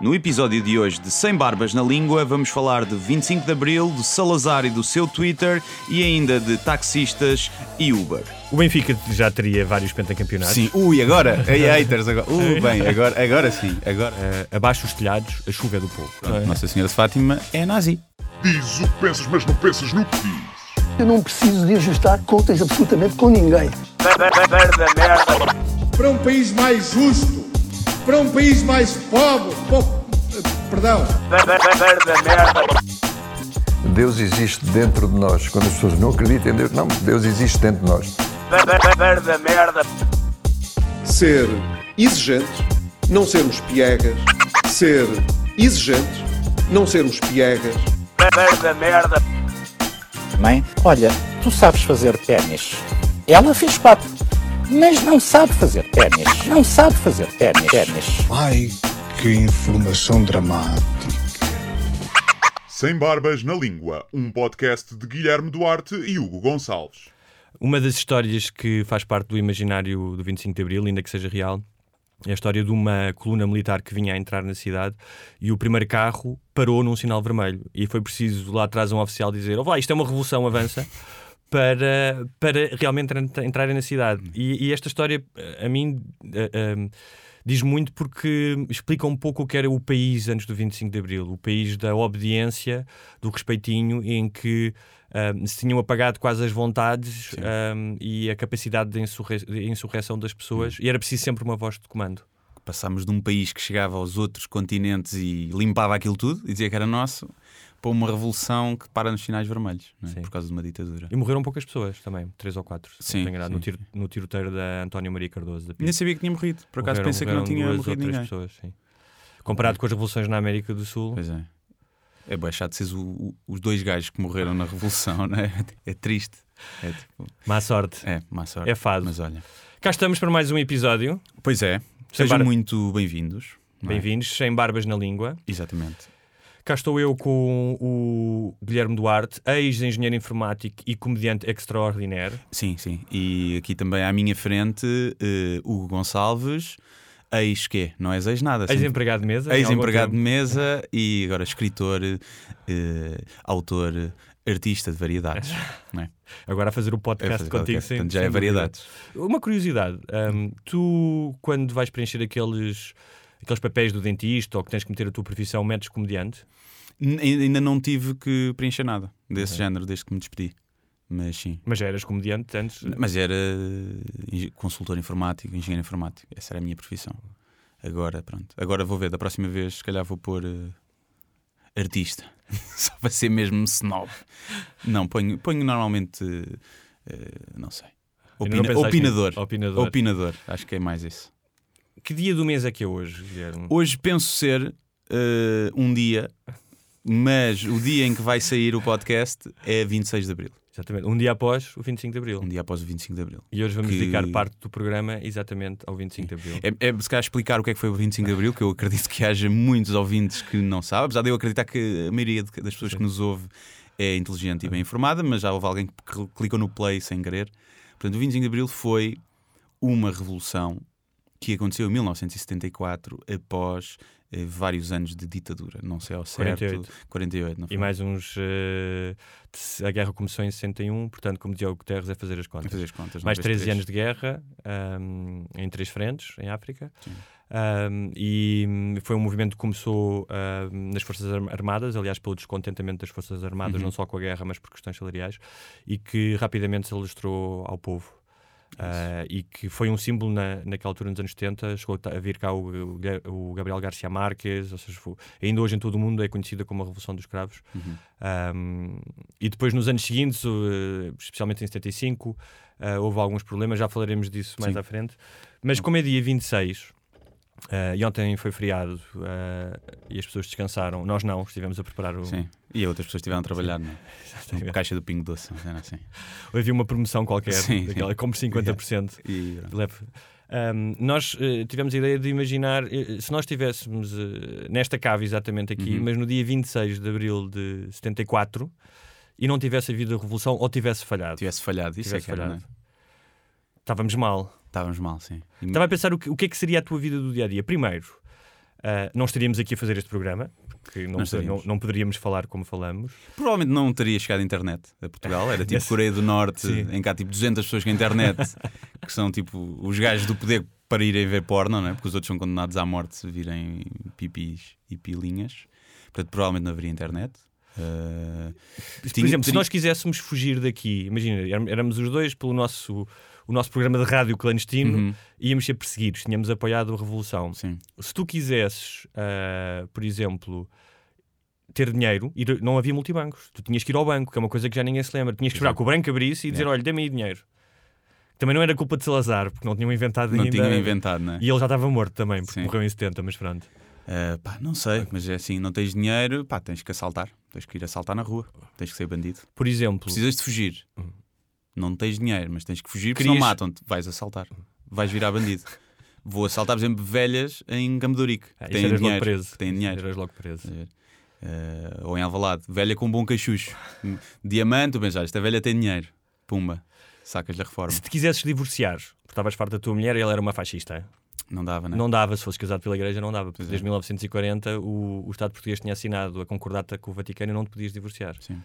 No episódio de hoje de Sem Barbas na Língua, vamos falar de 25 de Abril, de Salazar e do seu Twitter e ainda de taxistas e Uber. O Benfica já teria vários pentacampeonatos. Sim, ui, agora, ei, haters, agora, uh, bem, agora, agora sim, agora. Uh, abaixo os telhados, a chuva é do povo. É? Nossa Senhora de Fátima é nazi. Diz o que pensas, mas não pensas no que diz. Eu não preciso de ajustar contas absolutamente com ninguém. Para um país mais justo, para um país mais pobre, po- perdão, Deus existe dentro de nós. Quando as pessoas não acreditam em Deus, não, Deus existe dentro de nós. ser exigente, não sermos piegas, ser exigente, não sermos piegas, Mãe, olha, tu sabes fazer ténis. Ela fez quatro, mas não sabe fazer ténis. Não sabe fazer ténis. ténis. ai que informação dramática. Sem Barbas na Língua, um podcast de Guilherme Duarte e Hugo Gonçalves. Uma das histórias que faz parte do imaginário do 25 de Abril, ainda que seja real, é a história de uma coluna militar que vinha a entrar na cidade e o primeiro carro parou num sinal vermelho. E foi preciso lá atrás um oficial dizer: oh, lá, isto é uma revolução, avança. Para, para realmente entra- entrarem na cidade. E, e esta história, a mim, eh, eh, diz muito porque explica um pouco o que era o país antes do 25 de Abril. O país da obediência, do respeitinho, em que ah, se tinham apagado quase as vontades ah, e a capacidade de, insurre- de insurreição das pessoas. E era preciso sempre uma voz de comando. Passámos de um país que chegava aos outros continentes e limpava aquilo tudo e dizia que era nosso, para uma revolução que para nos sinais vermelhos, é? Por causa de uma ditadura. E morreram poucas pessoas também, três ou quatro. Sim, sim, no, tiro- no tiroteio da António Maria Cardoso. Da Nem sabia que tinha morrido, por acaso Morreram- pensei que não tinha morrido ninguém. pessoas. Comparado com as revoluções na América do Sul. Pois é. É bem chato seres os dois gajos que morreram na Revolução, é? É triste. É tipo. Má sorte. É, má sorte. É fado. Mas olha. Cá estamos para mais um episódio. Pois é. Sejam bar- muito bem-vindos. é? Bem-vindos, sem barbas na língua. Exatamente. Cá estou eu com o Guilherme Duarte, ex-engenheiro informático e comediante extraordinário. Sim, sim. E aqui também à minha frente, eh, Hugo Gonçalves, ex-quê? Não és ex-nada. sempre- Ex-empregado de mesa. Ex-empregado de mesa e agora escritor, eh, autor, artista de variedades. é? Agora a fazer o É podcast fazer contigo. podcast, sem- portanto, já é variedades. Uma curiosidade. hum, tu, quando vais preencher aqueles, aqueles papéis do dentista ou que tens que meter a tua profissão, metes comediante? Ainda não tive que preencher nada desse género desde que me despedi. Mas sim. Mas já eras comediante antes? Mas era engen- consultor informático, engenheiro informático. Essa era a minha profissão. Agora, pronto. Agora vou ver, da próxima vez, se calhar vou pôr eh, artista. Só para ser mesmo snob. Não, ponho, ponho normalmente, eh, não sei. Não Opina- pensaste opinador. nisso? Opinador. Opinador. Acho que é mais isso. Que dia do mês é que é hoje, Guilherme? Hoje penso ser eh, um dia, mas o dia em que vai sair o podcast é 26 de Abril. Exatamente. Um dia após o 25 de Abril. Um dia após o 25 de Abril. E hoje vamos Que- dedicar parte do programa exatamente ao 25 de Abril. É, é se calhar explicar o que é que foi o 25 de Abril, que eu acredito que haja muitos ouvintes que não sabem, apesar de eu acreditar que a maioria das pessoas que nos ouve é inteligente e bem informada, mas já houve alguém que cl- clicou no play sem querer. Portanto, o 25 de Abril foi uma revolução que aconteceu em 1974, após eh, vários anos de ditadura. Não sei ao certo. 48. 48, não foi? E mais uns. eh, a guerra começou em 61, portanto, como dizia o Guterres, é fazer as A contas. fazer as contas. mais vês 13 três. anos de guerra ahm, em três frentes em África. Ahm, e hum, foi um movimento que começou ahm, nas Forças Arm- Armadas, aliás, pelo descontentamento das Forças Armadas, Uhum. não só com a guerra, mas por questões salariais, e que rapidamente se alastrou ao povo. Ah, e que foi um símbolo na, naquela altura, nos anos 70, chegou a vir cá o, o Gabriel Garcia Marques, ou seja, foi- ainda hoje em todo o mundo é conhecida como a Revolução dos Escravos. Uhum. Um, e depois, nos anos seguintes, uh, especialmente em 75, uh, houve alguns problemas, já falaremos disso mais Sim. à frente. Mas como é dia 26, uh, e ontem foi feriado uh, e as pessoas descansaram, nós não, estivemos a preparar o. Sim. E outras pessoas estiveram a trabalhar na Exatamente. caixa do Pingo Doce. era assim. Havia uma promoção qualquer, Sim, daquela, sim. compre 50%. E, Leve. Um, nós uh, tivemos a ideia de imaginar, se nós estivéssemos nesta cave exatamente aqui, Uhum. mas no dia 26 de abril de 74 e não tivesse havido a revolução ou tivesse falhado. tivesse falhado, isso tivesse é que era, falhado. não é? Estávamos mal. Estávamos mal, sim. E- Estava a pensar o que, o que é que seria a tua vida do dia a dia. Primeiro, ah, não estaríamos aqui a fazer este programa, porque não, Não não, poderíamos falar como falamos. Provavelmente não teria chegado a internet a Portugal. Era tipo Coreia do Norte, em há tipo 200 pessoas com internet, que são tipo os gajos do poder para irem ver porno, não é? porque os outros são condenados à morte se virem pipis e pilinhas. Portanto, provavelmente não haveria internet. Uh, Por tinha- exemplo, se nós quiséssemos fugir daqui, imagina, éram- éramos os dois pelo nosso, o nosso programa de rádio clandestino, Uhum. íamos ser perseguidos, tínhamos apoiado a revolução. Sim. Se tu quisesses, ah, por exemplo, ter dinheiro, ir- não havia multibancos. Tu tinhas que ir ao banco, que é uma coisa que já ninguém se lembra. Tinhas que esperar que o banco abrisse e dizer: Yeah. olha, dê-me aí dinheiro. Também não era culpa de Salazar, porque não tinham inventado Não ainda. tinham inventado, não é? E ele já estava morto também, porque Sim. morreu em 70, mas pronto. Uh, pá, não sei, mas é assim, não tens dinheiro, pá, tens que assaltar. Tens que ir assaltar na rua. Tens que ser bandido. Por exemplo, Precisas de fugir. Não tens dinheiro, mas tens que fugir porque Querias- senão matam-te. Vais assaltar. Vais virar bandido. Vou assaltar, por exemplo, velhas em Gamedurique. ah, que têm eras logo dinheiro. preso. Que têm dinheiro. Eras logo preso. Uh, ou em Alvalade, velha com um bom cachucho. Diamante, tu pensas, esta velha tem dinheiro. Pumba, sacas-lhe a reforma. Se te quisesses divorciar, porque estavas farto da tua mulher e ela era uma fascista, Não dava, né? não dava, se fosses casado pela igreja, não dava. Porque é. desde 1940 o, o Estado português tinha assinado a concordata com o Vaticano e não te podias divorciar. Sim.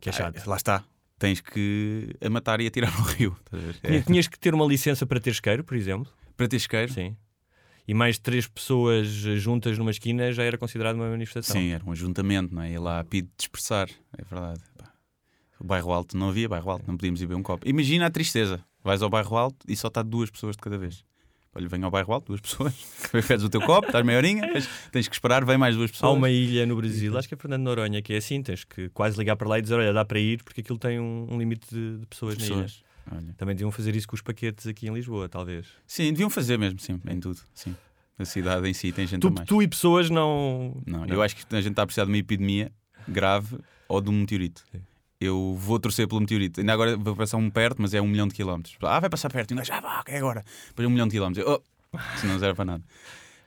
Que é chato. Ah, lá está. Tens que a matar e atirar no rio. ver? É. Tinhas que ter uma licença para ter isqueiro, por exemplo. Para ter isqueiro? Sim. E mais de três pessoas juntas numa esquina já era considerado uma manifestação. Sim, era um ajuntamento, não é? Ia lá a pedido de dispersar, é verdade. O bairro alto não havia bairro alto, não podíamos ir beber um copo. Imagina a tristeza. Vais ao bairro alto e só está duas pessoas de cada vez. Olha, vem ao bairro alto, duas pessoas. Pedes o teu copo, estás meia horinha, tens que esperar, vem mais duas Há pessoas. uma ilha no Brasil, acho que é Fernando Noronha, que é assim: tens que quase ligar para lá e dizer, olha, dá para ir, porque aquilo tem um, um limite de, de pessoas, na ilha. pessoas. Olha. Também deviam fazer isso com os paquetes aqui em Lisboa, talvez. Sim, deviam fazer mesmo, sim, em tudo. Sim. A cidade em si tem gente Tu, a mais. tu e pessoas não. Não, eu acho que a gente está a precisar de uma epidemia grave ou de um meteorito. Sim. Eu vou torcer pelo meteorito. Ainda agora vai passar um perto, mas é um milhão de quilómetros. Ah, vai passar perto. E um gajo, ah, vá, é agora. Depois um milhão de quilómetros. Eu, Oh, isso não serve para nada.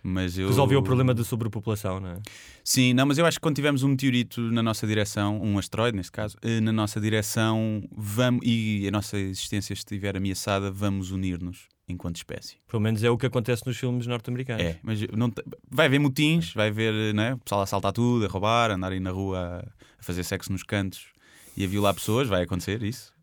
Mas eu... Resolveu o problema da sobrepopulação, não é? Sim, não, mas eu acho que quando tivermos um meteorito na nossa direção, um asteroide neste caso, eh, na nossa direção, vamos, e a nossa existência estiver ameaçada, vamos unir-nos enquanto espécie. Pelo menos é o que acontece nos filmes norte-americanos. É, mas não vai haver motins, vai haver né, o pessoal a assaltar tudo, a roubar, a andar aí na rua a fazer sexo nos cantos e a violar pessoas, vai acontecer isso.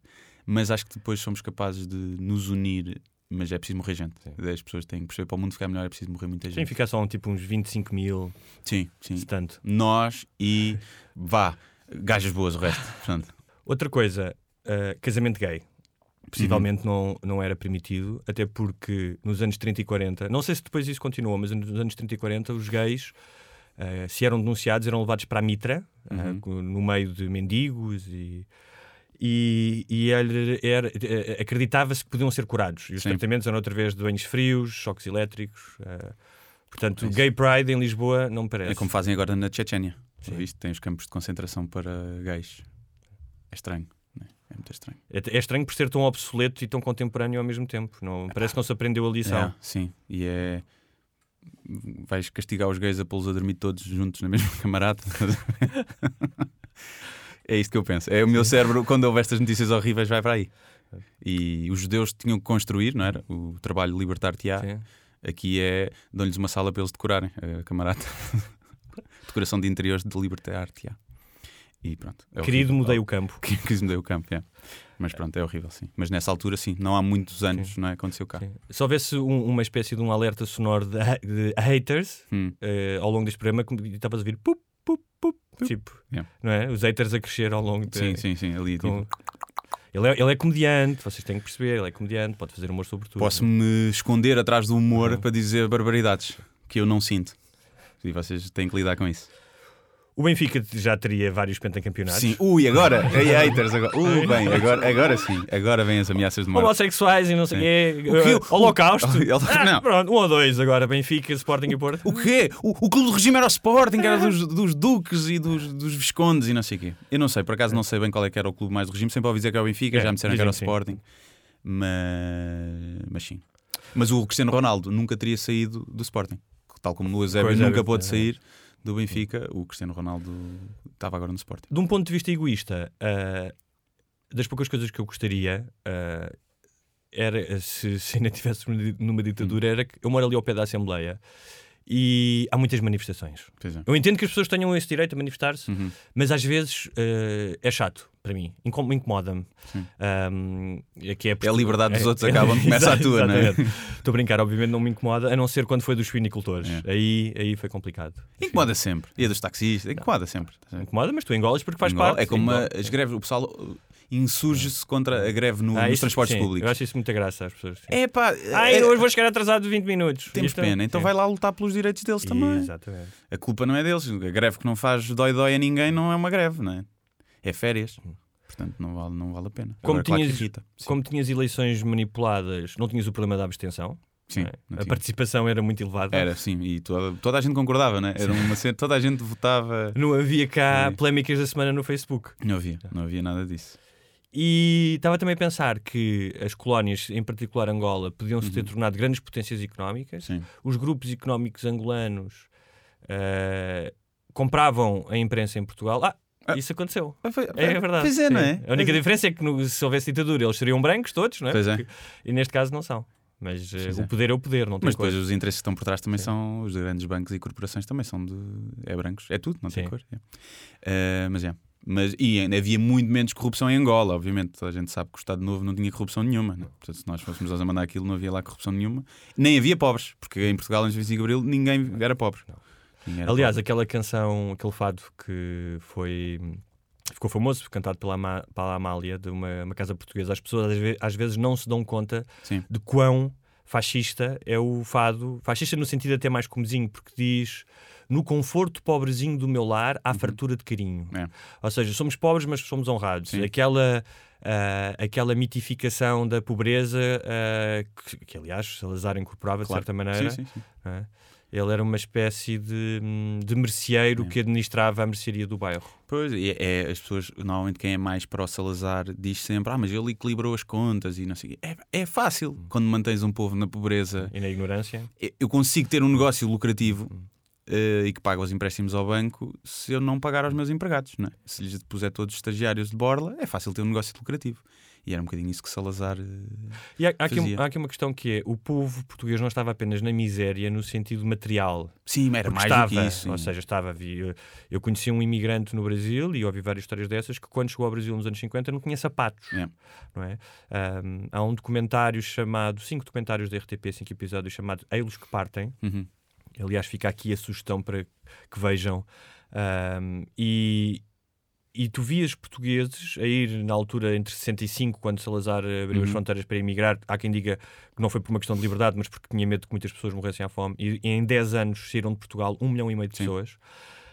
Mas acho que depois somos capazes de nos unir, mas é preciso morrer gente. As pessoas têm que perceber para o mundo ficar melhor, é preciso morrer muita Sim, gente. fica só um, tipo uns 25 mil, Sim, sim. se tanto. Nós e vá, gajas boas o resto. Portanto, Outra coisa, uh, casamento gay. Possivelmente não, não era permitido, até porque nos anos 30 e 40, não sei se depois isso continuou, mas nos anos 30 e 40 os gays, uh, se eram denunciados, eram levados para a mitra, uh, co- no meio de mendigos e. E, e ele era- eh, acreditava-se que podiam ser curados. E os Sim. tratamentos eram através de banhos frios, choques elétricos. uh, portanto, É isso. Gay Pride em Lisboa não me parece. é como fazem agora na Chechênia. Sim. Viste? Tem os campos de concentração para gays. É estranho. né? É muito estranho. É, é estranho por ser tão obsoleto e tão contemporâneo ao mesmo tempo. Não, parece que não se aprendeu a lição. É, sim, e é. Vais castigar os gays a pô-los a dormir todos juntos na mesma camarada. é isto que eu penso. É o meu cérebro, quando houve estas notícias horríveis, vai para aí. E os judeus tinham que construir, não era? O trabalho libertar-te-á. Aqui é. dão-lhes uma sala para eles decorarem, a camarada. Decoração de interiores de libertar-te-á. E pronto. é Querido, horrível. mudei o campo. Que quis mudei o campo, é. Mas pronto, é horrível, sim. Mas nessa altura, sim, não há muitos anos, não é? Aconteceu cá. Sim. Se houvesse um- uma espécie de um alerta sonoro de, de haters Hum. eh, ao longo deste programa, como estavas a ouvir pup, pup, pup, tipo, Yeah. não é? Os haters a crescer ao longo de. Sim, sim, sim. Ali, com- tipo, Ele, é, ele é comediante, vocês têm que perceber, ele é comediante, pode fazer humor sobre tudo. Posso-me esconder atrás do humor para dizer barbaridades que eu não sinto. E vocês têm que lidar com isso. O Benfica já teria vários pentacampeonatos. Sim, ui, agora, aí haters, agora, uh, bem, agora, agora sim, agora vêm as ameaças de morte. Homossexuais e não sei o quê. O quê? eh, Holocausto. O- Ah, Não. Pronto, um ou dois agora. Benfica, Sporting e Porto. O quê? O, o clube do regime era o Sporting, era dos, dos duques e dos, dos viscondes e não sei o quê. Eu não sei, por acaso não sei bem qual é que era o clube mais do regime, sempre ouvi dizer que era o Benfica, É, já me disseram que era o sim. Sporting. Mas, mas sim. Mas o Cristiano Ronaldo nunca teria saído do Sporting. Tal como o Pois é, nunca pôde é. sair do Benfica, o Cristiano Ronaldo estava agora no Sporting. de um ponto de vista egoísta, ah, das poucas coisas que eu gostaria ah, era, se, se ainda estivesse numa ditadura, era que eu moro ali ao pé da Assembleia E há muitas manifestações. É. Eu entendo que as pessoas tenham esse direito a manifestar-se, Uhum. mas às vezes eh, é chato para mim, Incom- incomoda-me. Um, é, que é, É a liberdade dos outros, acabam de começar a tua, não é? Estou a brincar, obviamente não me incomoda, a não ser quando foi dos suinicultores. É. Aí, aí foi complicado. Incomoda sempre. E a dos taxistas, incomoda sempre. Incomoda, mas tu engolas porque faz Incomoda. parte. É como Engola. a- as greves, o pessoal insurge-se contra a greve no- Ah, nos isso- transportes sim, públicos. Eu acho isso muita graça às pessoas. sim. É pá, Ai, é- hoje vou chegar atrasado de 20 minutos. temos pena, então sim. vai lá lutar pelos direitos deles também. Exatamente. A culpa não é deles. A greve que não faz dói-dói a ninguém não é uma greve, não é? É férias. Portanto, não vale, não vale a pena. Como Agora, claro tinhas-. Sim. Como tinhas eleições manipuladas, não tinhas o problema da abstenção. Sim, é? a participação era muito elevada. Era, sim, e toda, toda a gente concordava, né? Era uma cena, toda a gente votava. Não havia cá Sim. polémicas da semana no Facebook. Não havia, não havia nada disso. E estava também a pensar que as colónias, em particular Angola, podiam se ter tornado grandes potências económicas. Uhum. Sim. Os grupos económicos angolanos eh, compravam a imprensa em Portugal. Ah. Isso aconteceu. Foi- É verdade. Pois é, sim. não é? A única diferença é que no- se houvesse ditadura eles seriam brancos todos, não é? Pois é. Porque- E neste caso não são. Mas Pois o é. poder é o poder, não tem Mas depois coisa. os interesses que estão por trás também são os grandes bancos e corporações também são de. É brancos, é tudo, não tem Sim. cor. é. Eh, mas é. Mas, e ainda havia muito menos corrupção em Angola, obviamente. Toda a gente sabe que o Estado Novo não tinha corrupção nenhuma. né? Portanto, se nós fôssemos nós a mandar aquilo, não havia lá corrupção nenhuma. Nem havia pobres, porque em Portugal, antes de 25 de Abril, ninguém era pobre. Era Aliás, aquela canção, aquele fado que foi. Ficou famoso, cantado pela, Ama- pela Amália, de uma, uma casa portuguesa. As pessoas às ve- às vezes não se dão conta Sim. de quão fascista é o fado. Fascista no sentido até mais comezinho, porque diz no conforto pobrezinho do meu lar há fartura de carinho. É. Ou seja, somos pobres, mas somos honrados. Sim. Aquela, ah, aquela mitificação da pobreza ah, que, que, aliás, Salazar incorporava Claro. de certa maneira. Sim, sim, sim. não é? Ele era uma espécie de, hum, de merceeiro É. que administrava a mercearia do bairro. Pois, e é, as pessoas, normalmente quem é mais para o Salazar diz sempre: Ah, mas ele equilibrou as contas e não sei. É, é fácil quando mantens um povo na pobreza. E na ignorância. Eu consigo ter um negócio lucrativo eh, e que paga os empréstimos ao banco se eu não pagar aos meus empregados. Não é? Se lhes puser todos os estagiários de borla, é fácil ter um negócio lucrativo. E era um bocadinho isso que Salazar. eh, E há, há aqui, um- há aqui uma questão que é: o povo português não estava apenas na miséria no sentido material. Sim, era mais estava, do que isso. Ou sim. seja, estava. havia- Eu conheci um imigrante no Brasil e ouvi várias histórias dessas que quando chegou ao Brasil nos anos 50 não tinha sapatos. É. Não é? Ahm, há um documentário chamado, cinco documentários da RTP, cinco episódios chamado Eilos que Partem. Uhum. Aliás, fica aqui a sugestão para que vejam. Ahm, e, e tu vias portugueses a ir na altura entre 65, quando Salazar abriu as Uhum. fronteiras para emigrar. Há quem diga que não foi por uma questão de liberdade, mas porque tinha medo que muitas pessoas morressem à fome. E, e em 10 anos saíram de Portugal um milhão e meio de Sim. pessoas.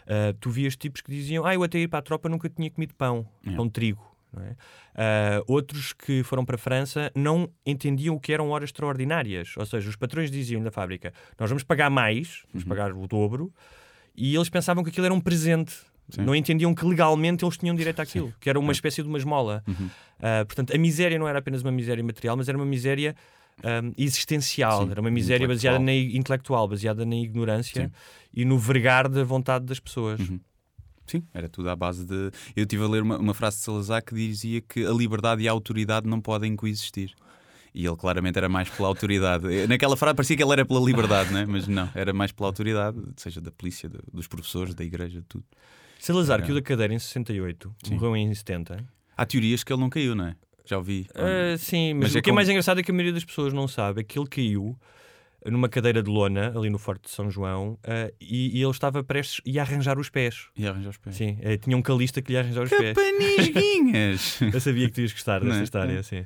Ah, tu vias tipos que diziam: Ah, eu até ir para a tropa nunca tinha comido pão, É. pão de trigo. é? Ah, outros que foram para a França não entendiam o que eram horas extraordinárias. Ou seja, os patrões diziam na fábrica: Nós vamos pagar mais, vamos Uhum. pagar o dobro, e eles pensavam que aquilo era um presente. Sim. Não entendiam que legalmente eles tinham direito àquilo, que era uma espécie de uma esmola. Uhum. Ah, portanto, a miséria não era apenas uma miséria material, mas era uma miséria ahm, existencial. Sim, era uma miséria baseada na intelectual, baseada na ignorância Sim. e no vergar da vontade das pessoas. Uhum. Sim, era tudo à base de. Eu estive a ler uma, uma frase de Salazar que dizia que a liberdade e a autoridade não podem coexistir. E ele claramente era mais pela autoridade. Eh, Naquela frase parecia que ele era pela liberdade, né? mas não, era mais pela autoridade, seja da polícia, dos professores, da igreja, de tudo. Salazar Era- caiu da cadeira em 68, Sim. morreu em 70. Há teorias que ele não caiu, não é? Já ouvi. Ah, sim, mas, Mas o é que é como- mais engraçado é que a maioria das pessoas não sabe é que ele caiu numa cadeira de lona ali no Forte de São João ah, e, e ele estava prestes a arranjar os pés. E arranjar os pés. Sim, eh, tinha um calista que lhe ia arranjar os pés. Panisguinhas! Eu sabia que tu ias gostar é? história, É. sim.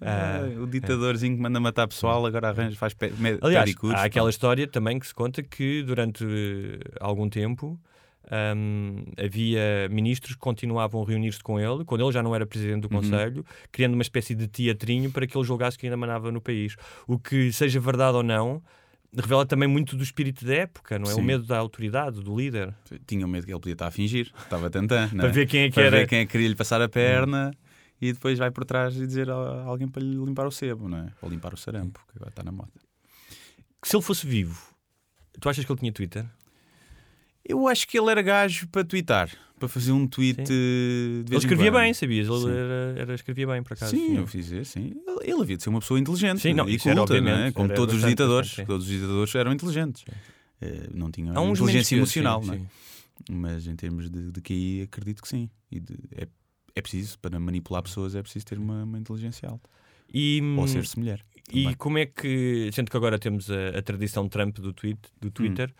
Ah, o ditadorzinho que manda matar pessoal agora arranja, faz pé, Aliás, há aquela história também que se conta que durante eh, algum tempo hum, havia ministros que continuavam a reunir-se com ele, quando ele já não era presidente do Uhum. Conselho, criando uma espécie de teatrinho para que ele julgasse que ainda mandava no país. O que, seja verdade ou não, revela também muito do espírito da época, não é? O Sim. medo da autoridade, do líder. Tinha medo que ele podia estar a fingir, estava tentando. não Para é? ver quem é que para era. ver quem é que queria lhe passar a perna e depois vai por trás e dizer a alguém para lhe limpar o sebo, não é? Ou limpar o sarampo, que agora está na moda. Se ele fosse vivo, tu achas que ele tinha Twitter? Eu acho que ele era gajo para twittar, para fazer um tweet eh, de Ele escrevia bem, sabias? Ele era, era- escrevia bem, por acaso. Sim, eu fiz isso, sim. Ele, ele havia de ser uma pessoa inteligente Sim, não, e isso era culta, não é? obviamente, Como era todos os bastante, ditadores. sim. Todos os ditadores eram inteligentes. Eh, não tinham Há uns inteligência menos que eu, emocional, sim, não é? sim. mas em termos de, de QI, acredito que sim. E de- é, é preciso, para manipular pessoas, é preciso ter uma, uma inteligência alta. E, Ou hum, ser-se mulher. E também. como é que, sendo que agora temos a, a tradição Trump do, tweet, do Twitter,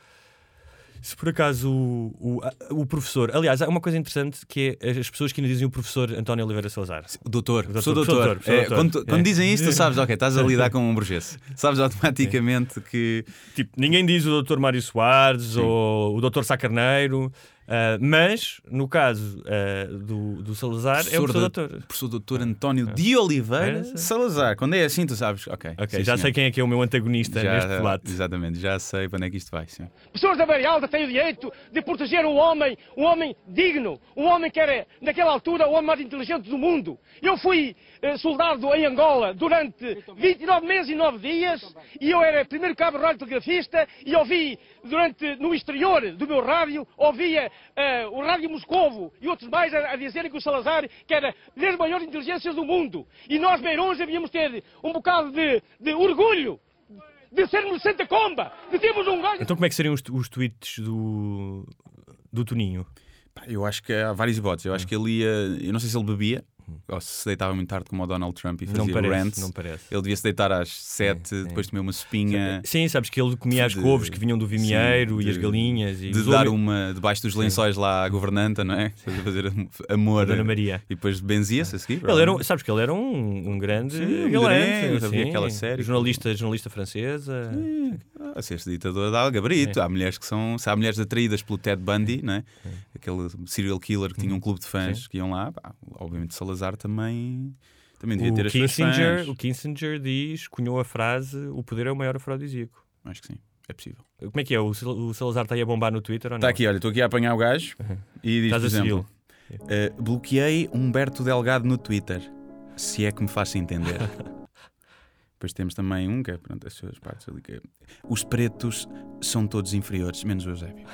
se por acaso o, o, o professor. Aliás, há uma coisa interessante que é as pessoas que ainda dizem o professor António Oliveira Salazar. O doutor, Doutor, sou professor doutor. doutor, professor É, doutor. quando, tu- quando É. dizem isso, tu sabes, ok, estás a lidar com um burguês. Sabes automaticamente que. Tipo, ninguém diz o Dr. Mário Soares ou o Dr. Sá Ah, mas no caso ah, do, do Salazar é o professor doutor. professor doutor António de Oliveira É. Salazar. Quando é assim, tu sabes, ok. Ok, sim, já senhor. sei quem é que é o meu antagonista Já- neste debate. Exatamente, já sei para onde é que isto vai. Sim. Pessoas da Beira Alta têm o direito de proteger um homem, um homem digno, um homem que era, naquela altura, o homem mais inteligente do mundo. Eu fui eh, soldado em Angola durante 29 meses e 9 dias e eu era primeiro cabo radiotelegrafista e ouvi, durante, no exterior do meu rádio, ouvia eh, o Rádio Moscovo e outros mais a, a dizerem que o Salazar que era das maiores inteligências do mundo. E nós, beirões, devíamos ter um bocado de, de orgulho de sermos Santa Comba, de termos um gajo Então, como é que seriam os, os tweets do, do Toninho? Eu acho que há vários hipóteses. Eu acho que ele ia. Eu não sei se ele bebia ou se deitava muito tarde como o Donald Trump e Não fazia parece, rants. não parece. Ele devia se deitar às 7, depois comer uma sopinha. Sim, sabes que ele comia as de- couves que vinham do vimieiro sim, e as de- galinhas e De dar olhos- uma debaixo dos lençóis lá à governanta, não é? Fazer amor. Dona Maria. E depois benzia-se a seguir. Ele era, um- sabes que ele era um, um grande Sim, galante, grande, havia sim. aquela série. jornalista, jornalista francesa. Ah, se este ditador dá gabarito. É. Há mulheres que são. Se há mulheres atraídas pelo Ted Bundy, não é? Aquele serial killer que tinha um clube de fãs Sim. que iam lá. pá, obviamente Salazar também. Também devia O ter as Kissinger, o Kissinger diz, cunhou a frase: o poder é o maior afrodisíaco. Acho que sim, é possível. Como é que é? O, o Salazar está aí a bombar no Twitter ou não? Está aqui, olha, estou aqui a apanhar o gajo e diz, Estás por exemplo, eh, bloqueei Humberto Delgado no Twitter, se é que me faz entender. Depois temos também um que é, pronto, as suas partes ali que é, Os pretos são todos inferiores, menos o Eusébio.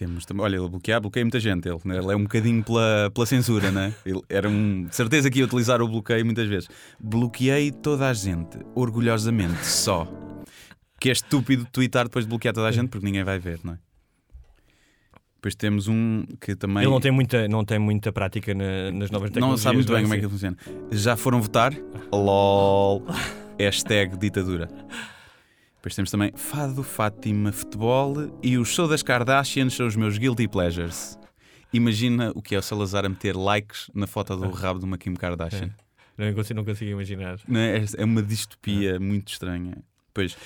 Temos também, olha, ele bloqueia, bloqueia muita gente. Ele, né? ele é um bocadinho pela, pela censura, né? Ele era um, de certeza que ia utilizar o bloqueio muitas vezes. Bloqueei toda a gente, orgulhosamente, só. Que é estúpido twittar depois de bloquear toda a gente porque ninguém vai ver, não é? Depois temos um que também. Ele não tem muita, não tem muita prática na- nas novas não tecnologias. sabe muito bem não como é que funciona. Já foram votar? LOL. Hashtag ditadura. Depois temos também Fado, Fátima, Futebol e os Show das Kardashians são os meus guilty pleasures. Imagina o que é o Salazar a meter likes na foto do rabo de uma Kim Kardashian. Não consigo, não consigo imaginar. Não é? É uma distopia muito estranha. Depois,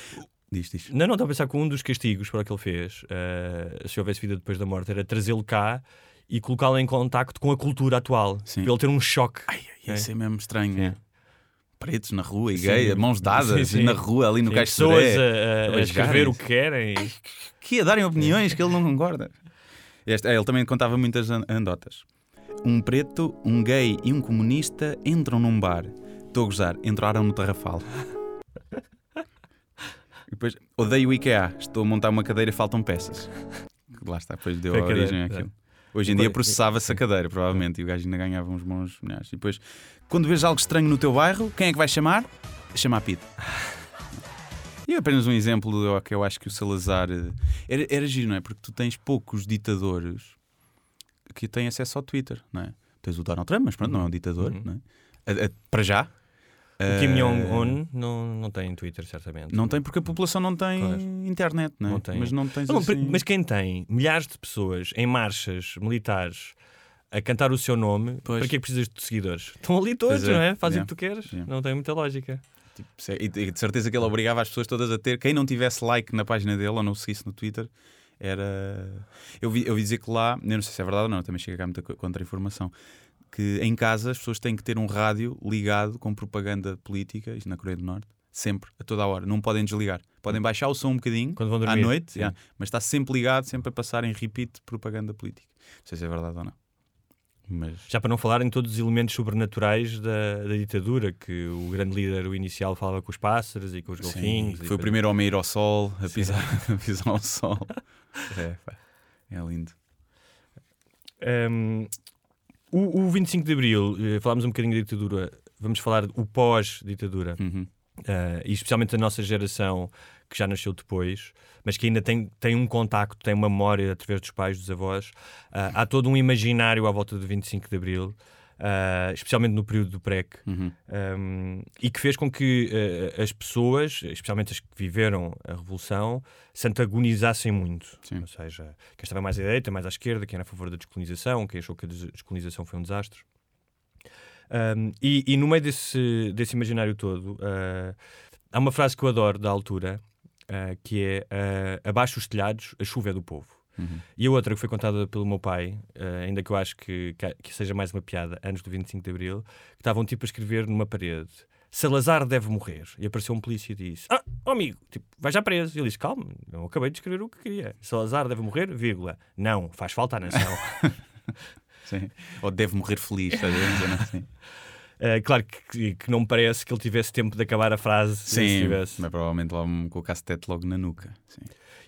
diz, diz. Não, não, estava a pensar que um dos castigos para o que ele fez, eh, se houvesse vida depois da morte, era trazê-lo cá e colocá-lo em contacto com a cultura atual. Sim. Para ele ter um choque. Isso é mesmo estranho. É. Pretos na rua e Sim. gay, mãos dadas Sim, sim. na rua, ali no Sim, Caixo pessoas a, a- a a escrever o que querem. que ia darem opiniões que ele não concorda. Este, é, ele também contava muitas an- anedotas. Um preto, um gay e um comunista entram num bar. Estou a gozar, entraram no Tarrafal. Depois, odeio o IKEA, estou a montar uma cadeira e faltam peças. Lá está, depois deu a a origem àquilo. Hoje em dia processava-se a cadeira, provavelmente, e o gajo ainda ganhava uns bons milhares. E depois, quando vês algo estranho no teu bairro, quem é que vai chamar? Chama a PID. E é apenas um exemplo que eu acho que o Salazar eh, era, era giro, não é? Porque tu tens poucos ditadores que têm acesso ao Twitter, não é? Tens o Donald Trump, mas pronto, não é um ditador, Uhum. não é? A- a- para já. O Kim Eh, Jong-un não, não tem Twitter, certamente. Não tem porque a população não tem Claro. internet, não é? Não tem. Mas não tens Não, assim... Mas quem tem milhares de pessoas em marchas militares a cantar o seu nome, Pois. para que é que precisas de seguidores? Estão ali todos, é. não é? Fazem Yeah. o que tu queres. Yeah. Não tem muita lógica. Tipo, se- e de certeza que ele obrigava as pessoas todas a ter. Quem não tivesse like na página dele ou não seguisse no Twitter era. Eu vi, eu vi dizer que lá, eu não sei se é verdade ou não, também chega cá muita co- contra-informação. Que em casa as pessoas têm que ter um rádio ligado com propaganda política, isto na Coreia do Norte, sempre, a toda a hora. Não podem desligar. Podem baixar o som um bocadinho Quando vão à dormir. noite, Sim. yeah, mas está sempre ligado, sempre a passar em repeat propaganda política. Não sei se é verdade ou não. Mas Já para não falar em todos os elementos sobrenaturais da, da ditadura, que o grande líder, o inicial, falava com os pássaros e com os Sim, golfinhos. e foi o primeiro homem a ir ao sol, a pisar, a pisar ao sol. É, é lindo. Um, o, o 25 de Abril, eh, falámos um bocadinho da ditadura, vamos falar o pós-ditadura. Uhum. Uh, e especialmente a nossa geração que já nasceu depois, mas que ainda tem, tem um contacto, tem uma memória através dos pais, dos avós. Uh, há todo um imaginário à volta do 25 de Abril. Uh, especialmente no período do PREC, Uhum. um, e que fez com que uh, as pessoas, especialmente as que viveram a Revolução, se antagonizassem muito. Sim. Ou seja, quem estava mais à direita, mais à esquerda, quem era a favor da descolonização, quem achou que a des- descolonização foi um desastre. Um, e, e no meio desse, desse imaginário todo, uh, há uma frase que eu adoro da altura, uh, que é uh, abaixo os telhados, a chuva é do povo. Uhum. E a outra que foi contada pelo meu pai, uh, ainda que eu acho que, que, que seja mais uma piada, anos do 25 de Abril, que estava um tipo a escrever numa parede: Salazar deve morrer. E apareceu um polícia e disse: Ah, oh amigo, tipo, vai já preso. E ele disse: Calma, eu acabei de escrever o que queria. Salazar deve morrer, vírgula. Não, faz falta à nação. Sim. Ou deve morrer feliz, estás a? Dizendo assim. Uh, claro que, que não me parece que ele tivesse tempo de acabar a frase. se Sim, tivesse. mas provavelmente lá um- com o cacetete logo na nuca. Sim.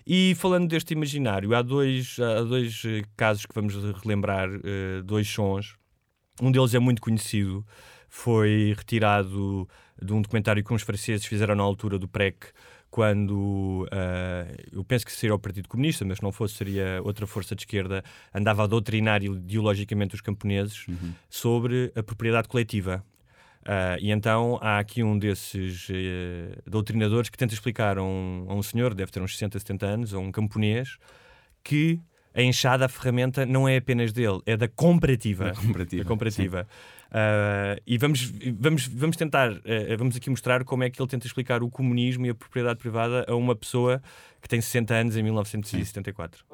E falando deste imaginário, há dois, há dois eh, casos que vamos relembrar, eh, dois sons. Um deles é muito conhecido, foi retirado de um documentário que uns franceses fizeram na altura do PREC, quando eh, eu penso que seria o Partido Comunista, mas se não fosse, seria outra força de esquerda, andava a doutrinar ideologicamente os camponeses sobre a propriedade coletiva. Ah, e então há aqui um desses eh, doutrinadores que tenta explicar a um, a um senhor, deve ter uns 60, 70 anos, a um camponês, que a enxada, a ferramenta, não é apenas dele, é da comparativa. Da comparativa, Da comparativa. Ah, e vamos, vamos, vamos tentar, eh, vamos aqui mostrar como é que ele tenta explicar o comunismo e a propriedade privada a uma pessoa que tem 60 anos em 1974.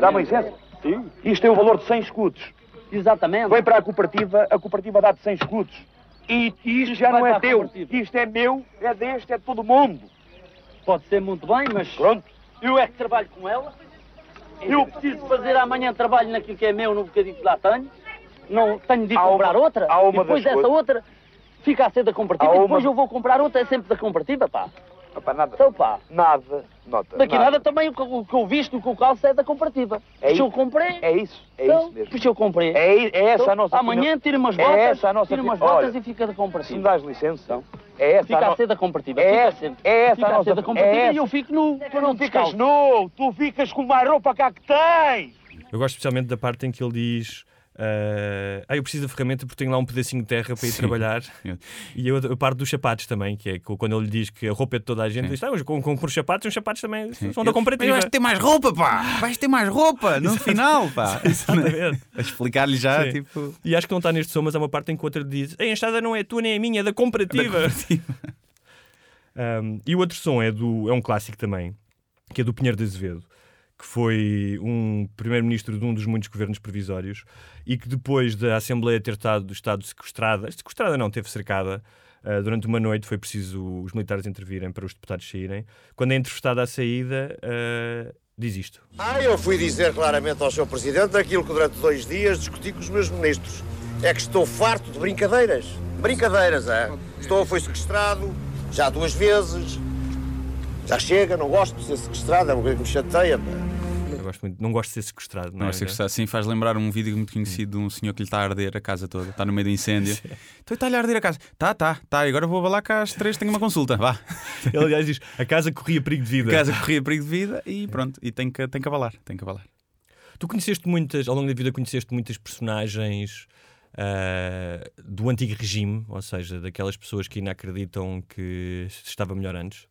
Dá-me licença? Sim. Isto tem o valor de 100 escudos. Exatamente. Vem para a cooperativa, a cooperativa dá-te 100 escudos. E isto já não é teu. Isto é meu, é deste, é de todo mundo. Pode ser muito bem, mas Pronto. eu é que trabalho com ela. Eu preciso fazer amanhã trabalho naquilo que é meu, no bocadinho que lá tenho. Não tenho de comprar uma- outra. e depois das essa coisas- outra fica a ser da comparativa. E depois uma- eu vou comprar outra, é sempre da comparativa, pá. Opa, nada. Então, pá. Nada. Nota. Daqui a nada também o que, o que eu visto, o que eu calço é da comparativa. É isso. eu comprei, É isso. É então, isso mesmo. pois eu comprei. É, é essa Então, a nossa Amanhã opinião. tira umas É botas, essa a nossa tira umas opinião. botas Olha, e fica da Se me dás licença, é essa Fica a a no- ser da comparativa. É fica essa- sempre. é essa fica a a nossa- da comparativa é e eu essa. fico nu. Tu não ficas nu, tu ficas com uma roupa cá que tens. Eu gosto especialmente da parte em que ele diz. Ah, ah, eu preciso da ferramenta porque tenho lá um pedacinho de terra para ir Sim. trabalhar. Eu- E outra- a parte dos sapatos também, que é quando ele diz que a roupa é de toda a gente, Sim. diz, ah, mas com, com, com os sapatos, os sapatos também são Eu- da comparativa. Mas vais ter mais roupa, pá! Vais ter mais roupa no final, pá! Exatamente. A explicar-lhe já, Sim. tipo. E acho que não está neste som, mas há uma parte em que o outro diz: A enxada não é tua nem é minha, é da comparativa. Um, e o outro som é, do, é um clássico também, que é do Pinheiro de Azevedo, que foi um primeiro-ministro de um dos muitos governos provisórios e que depois da Assembleia ter estado, estado sequestrada, sequestrada não, teve cercada, uh, durante uma noite foi preciso os militares intervirem para os deputados saírem. Quando é entrevistado à saída, uh, diz isto. Ah, eu fui dizer claramente ao Sr. Presidente aquilo que durante dois dias discuti com os meus ministros. É que estou farto de brincadeiras. Brincadeiras, é? Estou, foi sequestrado já duas vezes. Já chega, não gosto de ser sequestrado, é uma coisa que me chateia. pá. Eu gosto muito, não gosto de ser sequestrado. Não, Não, é? acho que assim faz lembrar um vídeo muito conhecido de um senhor que lhe está a arder a casa toda, está no meio do incêndio. Então está-lhe a arder a casa. Tá, tá, tá, agora vou lá cá às três, tenho uma consulta. Vá. Ele aliás diz: a casa corria perigo de vida. A casa corria perigo de vida e pronto, e tem que, tem que abalar, tem que abalar. Tu conheceste muitas, ao longo da vida, conheceste muitas personagens ah, do antigo regime, ou seja, daquelas pessoas que ainda acreditam que estava melhor antes.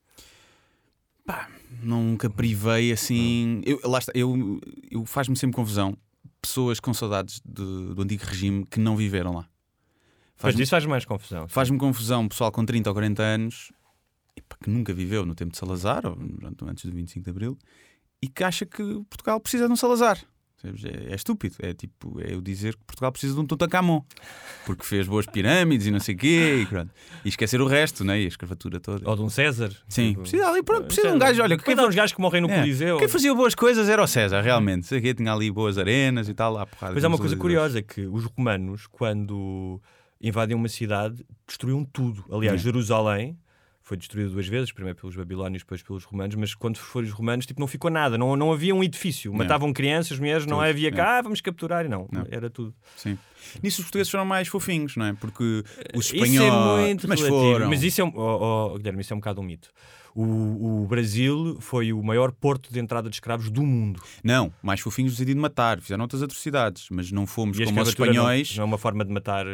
Nunca privei assim. Eu, lá está, eu, eu faz-me sempre confusão pessoas com saudades de- do antigo regime que não viveram lá. Mas Faz-me isso faz mais confusão. faz-me confusão pessoal com 30 ou 40 anos epá, que nunca viveu no tempo de Salazar, ou antes do 25 de Abril, e que acha que Portugal precisa de um Salazar. É, é estúpido. É tipo, é eu dizer que Portugal precisa de um Tutankhamon porque fez boas pirâmides e não sei o quê, e, pronto. e esquecer o resto, né? e a escravatura toda. Ou de um César. Sim, Tipo, precisa ali, pronto, precisa de um gajo. Olha, Depois há uns gajos que morrem no É, Coliseu. Quem fazia boas coisas era o César, realmente. Que tinha ali boas arenas e tal, lá porrada. Mas há uma coisa os curiosa: que os romanos, quando invadem uma cidade, destruíam tudo. Aliás, É. Jerusalém foi destruída duas vezes, primeiro pelos babilónios, depois pelos romanos, mas quando foram os romanos, tipo, não ficou nada, não, não havia um edifício, matavam crianças, mulheres, não Tudo, havia é. cá, ah, vamos capturar, não, era tudo. Sim. Nisso os portugueses foram mais fofinhos, não é? Porque os Isso espanhóis. é muito mas relativo, foram. mas isso é, um, oh, oh, Guilherme, isso é um bocado um mito. O, o Brasil foi o maior porto de entrada de escravos do mundo. Não, mais fofinhos no sentido de matar, fizeram outras atrocidades, mas não fomos E como os escravatura não- espanhóis. Não, é uma forma de matar.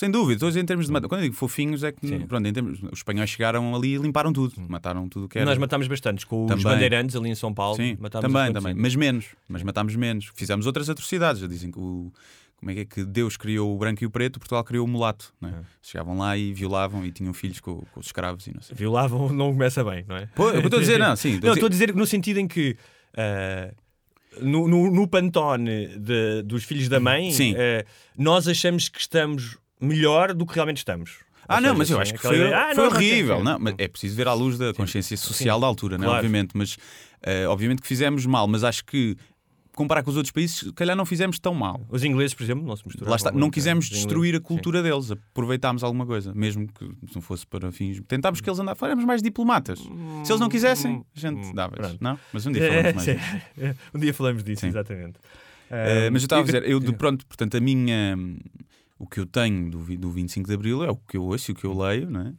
Sem dúvida, dizer em termos de matar. Quando eu digo fofinhos, é que pronto, em termos, os espanhóis chegaram ali e limparam tudo, mataram tudo o que era. Nós matámos bastantes com os Também. bandeirantes ali em São Paulo. Sim, matámos também, também, mas menos, mas matámos menos. Fizemos outras atrocidades. Já dizem que o. Como é que é que Deus criou o branco e o preto, Portugal criou o mulato. Não é? Chegavam lá e violavam e tinham filhos com, com os escravos e não sei. Violavam, não começa bem, não é? Pô, eu estou a dizer, não, sim. Não, estou a dizer no sentido em que ah, no, no, no pantone de- dos filhos da mãe, ah, nós achamos que estamos melhor do que realmente estamos. Ah, não, mas eu assim, acho que foi, ah, foi não, horrível. sim, Não, mas é preciso ver à luz da consciência social da altura, não é? Claro. obviamente. Mas eh, obviamente que fizemos mal, mas acho que comparar com os outros países, se calhar não fizemos tão mal. Os ingleses, por exemplo, não se misturavam. Lá está, não muito, quisemos os ingleses. destruir a Sim. cultura deles, aproveitámos alguma coisa, mesmo que não fosse para fins. Tentámos que eles andassem, éramos mais diplomatas. Se eles não quisessem, a gente dava Hum, Pronto. Não? Mas um dia falamos mais É, disso. sim. Um dia falamos disso, Sim. exatamente. Eh, mas eu estava a e- dizer, eu, de- pronto, portanto, a minha. O que eu tenho do, do 25 de Abril é o que eu ouço e o que eu leio, não é?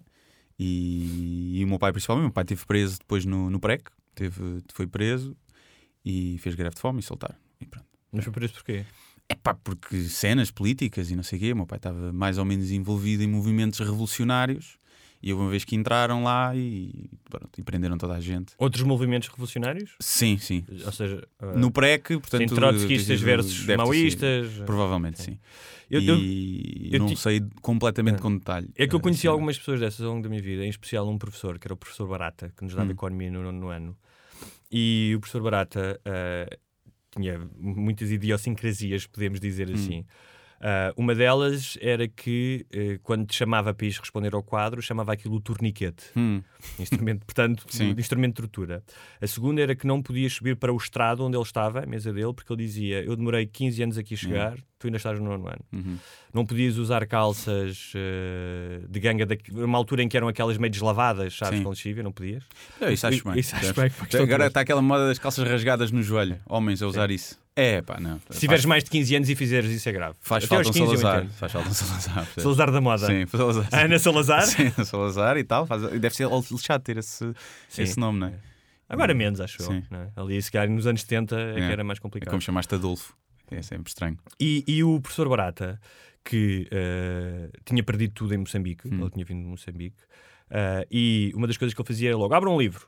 E, e o meu pai, principalmente, meu pai esteve preso depois no, no PREC, teve, foi preso e fez greve de fome e soltar. E pronto. Mas foi por isso porquê? É pá, porque cenas políticas e não sei o quê, o meu pai estava mais ou menos envolvido em movimentos revolucionários e houve uma vez que entraram lá e, pronto, e prenderam toda a gente. Outros movimentos revolucionários? Sim, sim. Ou seja, ah, No PREC, portanto. sim, trotskistas versus maoístas. Provavelmente, sim. Eu- eu- e eu não ti- sei completamente com detalhe. É que eu conheci Assim, algumas pessoas dessas ao longo da minha vida, em especial um professor, que era o professor Barata, que nos dava Hum. economia no nono ano. E o professor Barata ah, tinha muitas idiosincrasias, podemos dizer Hum. assim. Ah, uma delas era que, eh, quando te chamava para ires responder ao quadro, chamava aquilo o torniquete. Hum. Instrumento, portanto, Sim. instrumento de tortura. A segunda era que não podias subir para o estrado onde ele estava, a mesa dele, porque ele dizia: Eu demorei 15 anos aqui a chegar, tu ainda estás no nono ano. Uhum. Não podias usar calças eh, de ganga, da, uma altura em que eram aquelas meio deslavadas, sabes, Sim. com lexívia, não podias. É, isso acho bem. Isso acho bem. Agora está aquela moda das calças rasgadas no joelho. Homens a usar isso. É, pá, não. Se tiveres mais de 15 anos e fizeres isso é grave. Faz Até falta um 15 eu Salazar. Faz falta um Salazar. Salazar da moda. Sim, Salazar. A Ana Salazar? Sim, Salazar e tal. Faz- Deve ser lixado ter esse, Sim. esse nome, não é? Agora menos, acho Sim. eu. é? Ali, se calhar, nos anos 70 é, que É. era mais É complicado. como chamaste Adolfo. É sempre estranho. E, e o professor Barata, que eh, tinha perdido tudo em Moçambique, Hum. ele tinha vindo de Moçambique, eh, e uma das coisas que ele fazia era logo: abram um livro,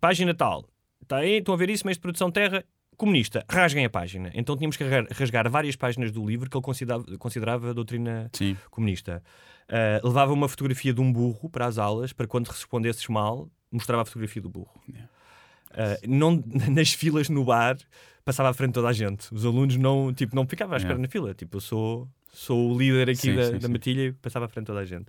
página tal, está aí, estão a ver isso, meios de produção terra, comunista, rasguem a página. Então tínhamos que rasgar, várias páginas do livro que ele considerava, considerava a doutrina Sim. comunista. Eh, levava uma fotografia de um burro para as aulas, para quando respondesses mal, mostrava a fotografia do burro. Eh, não, nas filas no bar passava à frente toda a gente. Os alunos não, tipo, não ficavam à espera Yeah. na fila. Tipo, eu sou, sou o líder aqui Sim, da, sim, da matilha e passava à frente toda a gente.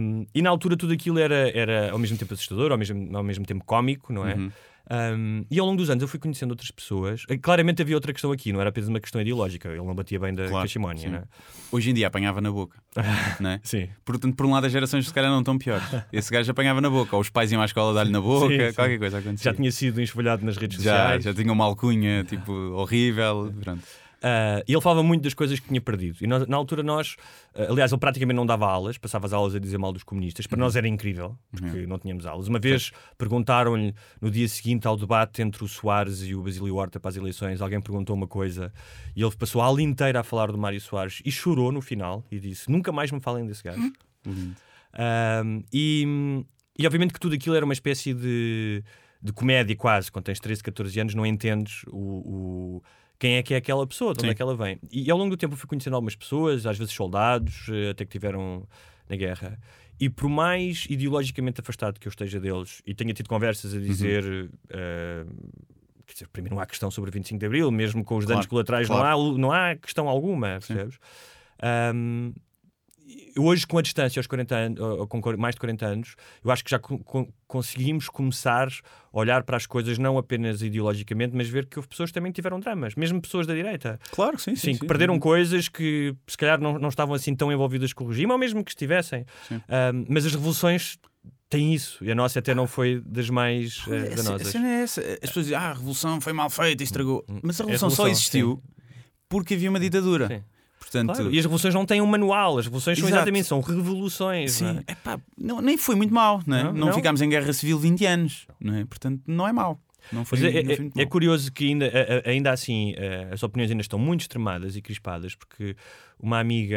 Um, e na altura tudo aquilo era, era ao mesmo tempo assustador, ao mesmo, ao mesmo tempo cómico, não é? Uhum. Um, e ao longo dos anos eu fui conhecendo outras pessoas. Eh, Claramente havia outra questão aqui, não era apenas uma questão ideológica. Ele não batia bem da Claro, cachimónia, é? Hoje em dia apanhava na boca. não é? Sim. Portanto, por um lado, as gerações se calhar não estão piores. Esse gajo apanhava na boca, ou os pais iam à escola dar-lhe na boca, Sim, sim. qualquer coisa acontecia. Já tinha sido enxovalhado nas redes já, sociais. já tinha uma alcunha tipo horrível. Pronto. Ah, e ele falava muito das coisas que tinha perdido. E nós- na altura nós, ah, aliás, ele praticamente não dava aulas, passava as aulas a dizer mal dos comunistas. Para nós era incrível, porque não tínhamos aulas. Uma vez perguntaram-lhe, no dia seguinte ao debate entre o Soares e o Basílio Horta para as eleições, alguém perguntou uma coisa e ele passou a aula inteira a falar do Mário Soares e chorou no final e disse: Nunca mais me falem desse gajo. Lindo. Um, e, e obviamente que tudo aquilo era uma espécie de, de comédia quase. Quando tens 13, 14 anos, não entendes o, o- quem é que é aquela pessoa, de onde Sim. é que ela vem. E, ao longo do tempo fui conhecendo algumas pessoas, às vezes soldados, eh, até que tiveram na guerra. E por mais ideologicamente afastado que eu esteja deles e tenha tido conversas a Uhum. dizer. eh, quer dizer, para mim não há questão sobre o 25 de Abril, mesmo com os danos Claro, colaterais, claro. não, há, não há questão alguma, percebes? Um, hoje, com a distância, aos 40 anos, ou com mais de 40 anos, eu acho que já co- co- conseguimos começar a olhar para as coisas não apenas ideologicamente, mas ver que houve pessoas que também tiveram dramas, mesmo pessoas da direita. Claro, sim, sim. Sim, que perderam coisas que se calhar não, não estavam assim tão envolvidas com o regime, ou mesmo que estivessem. Sim. Um, mas as revoluções tem isso. E a nossa até não foi das mais uh, A ce- A danosas. cena é essa. As pessoas dizem, ah, a revolução foi mal feita e estragou. Mas a É a revolução só revolução, existiu porque havia uma ditadura. Sim. Portanto, Claro, E as revoluções não têm um manual, as revoluções são Exato. exatamente, são revoluções. não sim, é? epá, não, nem foi muito mal, não, é? Não, não, não. ficámos em guerra civil 20 anos, não é? Portanto, não é mau. Não foi, é, não é- foi é mau. curioso que ainda, ainda assim eh, as opiniões ainda estão muito extremadas e crispadas, porque uma amiga,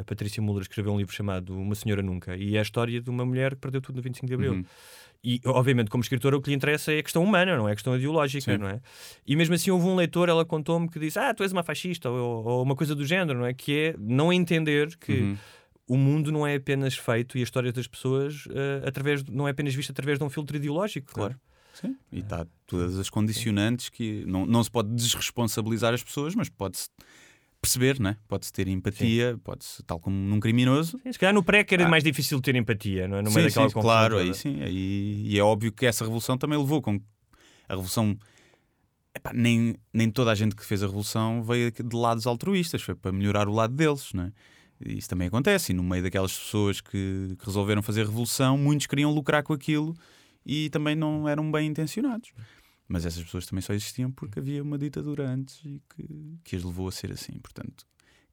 a Patrícia Muller, escreveu um livro chamado Uma Senhora Nunca, e é a história de uma mulher que perdeu tudo no 25 de Abril. Uhum. E, obviamente, como escritora, o que lhe interessa é a questão humana, não é a questão ideológica, Sim. não é? E mesmo assim, houve um leitor, ela contou-me que disse: Ah, tu és uma fascista, ou, ou uma coisa do género, não é? Que é não entender que Uhum. o mundo não é apenas feito e a história das pessoas eh, através, não é apenas vista através de um filtro ideológico. não é? Claro. Sim. E está todas as condicionantes que não, não se pode desresponsabilizar as pessoas, mas pode-se perceber, né? pode-se ter empatia, pode-se, tal como num criminoso. Sim, se calhar no que era Ah. mais difícil ter empatia, não é? No sim, meio daquela sim, claro, toda. aí sim. Aí, e é óbvio que essa revolução também levou com a revolução. epá, nem, nem toda a gente que fez a revolução veio de lados altruístas, foi para melhorar o lado deles, não é? E Isso também acontece, e no meio daquelas pessoas que, que resolveram fazer revolução, muitos queriam lucrar com aquilo e também não eram bem intencionados. Mas essas pessoas também só existiam porque havia uma ditadura antes e que, que as levou a ser assim. Portanto,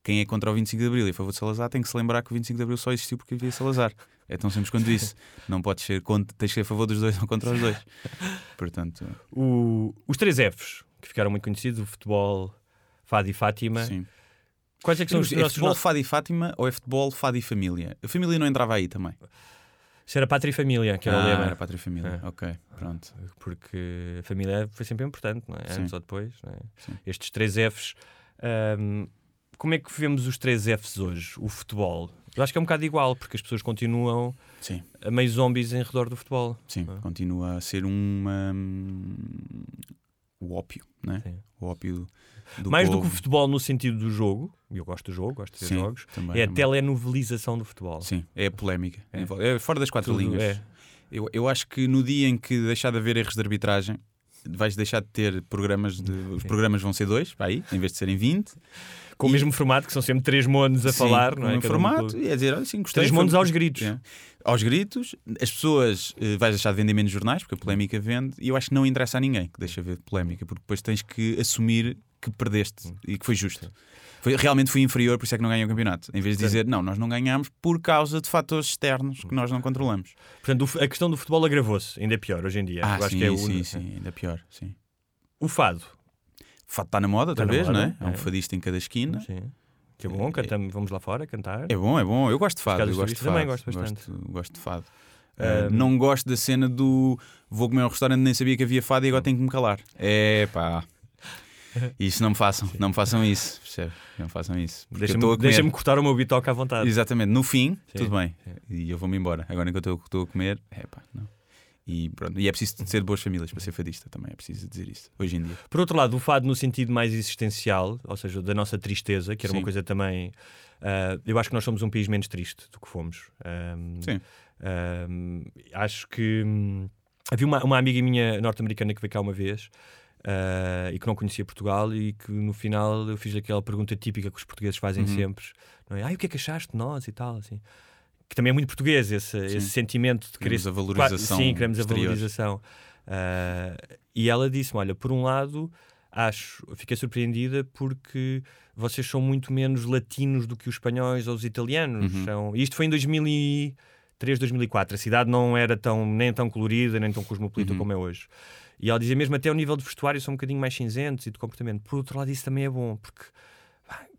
quem é contra o 25 de Abril e a favor de Salazar tem que se lembrar que o 25 de Abril só existiu porque havia Salazar. É tão simples quanto isso. Não podes ser contra, tens que ser a favor dos dois ou contra os dois. Portanto, O- os três Fs, que ficaram muito conhecidos, o futebol, Fado e Fátima. sim. Quais é que são os É nossos... futebol Fado e Fátima ou é futebol Fado e Família? A família não entrava aí também. Isso era Pátria e Família, que era o ah, lema. era Pátria e Família. É. Ok, pronto. Porque a família foi sempre importante, não é? Sim. Antes ou depois. não é? Estes três Fs. ahm, como é que vemos os três Fs hoje? O futebol. Eu acho que é um bocado igual, porque as pessoas continuam Sim, meio zombies em redor do futebol. sim. Ah. Continua a ser uma. O ópio, né? Sim. O ópio do Mais do povo. que o futebol no sentido do jogo, eu gosto do jogo, gosto de ver Sim, jogos, também, é a também. telenovelização do futebol. Sim, é a polémica. É. É, fora das quatro Tudo, línguas. é. Eu, eu acho que no dia em que deixar de haver erros de arbitragem, vais deixar de ter programas de. Os programas vão ser dois, aí, em vez de serem 20. Com o mesmo formato, que são sempre três monos a Sim, falar, não é? um um formato, com- e a dizer, olha, sim, gostei. Três foi- monos aos gritos. É. Aos gritos, as pessoas eh, vais deixar de vender menos jornais, porque a polémica vende, e eu acho que não interessa a ninguém que deixa ver polémica, porque depois tens que assumir que perdeste e que foi justo. Foi, realmente fui inferior, por isso é que não ganhei o campeonato. Em vez de dizer, não, nós não ganhamos por causa de fatores externos que nós não controlamos. Portanto, a questão do futebol agravou-se, ainda é pior hoje em dia. Ah, sim, que é sim, sim, ainda pior. Sim. o fado. O fato está na moda outra Está na vez, moda, não é? Há é. um fadista em cada esquina. Sim. Que é bom, cantamos, vamos lá fora cantar. É bom, é bom. Eu gosto de fado. Eu gosto de turistas também fado. gosto bastante. Gosto, gosto de fado. Uh, não gosto da cena do vou comer a um restaurante nem sabia que havia fado e agora tenho que me calar. É pá. Isso não me façam, não me façam isso, percebe? Não me façam isso. Deixa-me estou a comer. deixa-me cortar o meu bitoque à vontade. Exatamente, no fim, Sim, tudo bem. sim. E eu vou-me embora. Agora enquanto eu estou a comer, é pá, não. E, pronto. e é preciso ser de boas famílias para ser fadista também, é preciso dizer isso, hoje em dia. Por outro lado, o fado no sentido mais existencial, ou seja, da nossa tristeza, que era uma Sim. coisa também. ah, eu acho que nós somos um país menos triste do que fomos. Sim. acho que. hum, havia uma, uma amiga minha norte-americana que veio cá uma vez. Ah, e que não conhecia Portugal e que no final eu fiz aquela pergunta típica que os portugueses fazem Uhum. sempre não é? Ah, o que é que achaste de nós e tal assim que também é muito português esse, esse sentimento de querer Queremos a valorização sim, queremos a exterior. valorização Ah, e ela disse-me: Olha, por um lado, acho, fiquei surpreendida porque vocês são muito menos latinos do que os espanhóis ou os italianos. Uhum. São... e Isto foi em 2003, 2004. A cidade não era tão, nem tão colorida, nem tão cosmopolita Uhum. como é hoje. E ela dizia mesmo até ao nível de vestuário são um bocadinho mais cinzentos e de comportamento. Por outro lado, isso também é bom, porque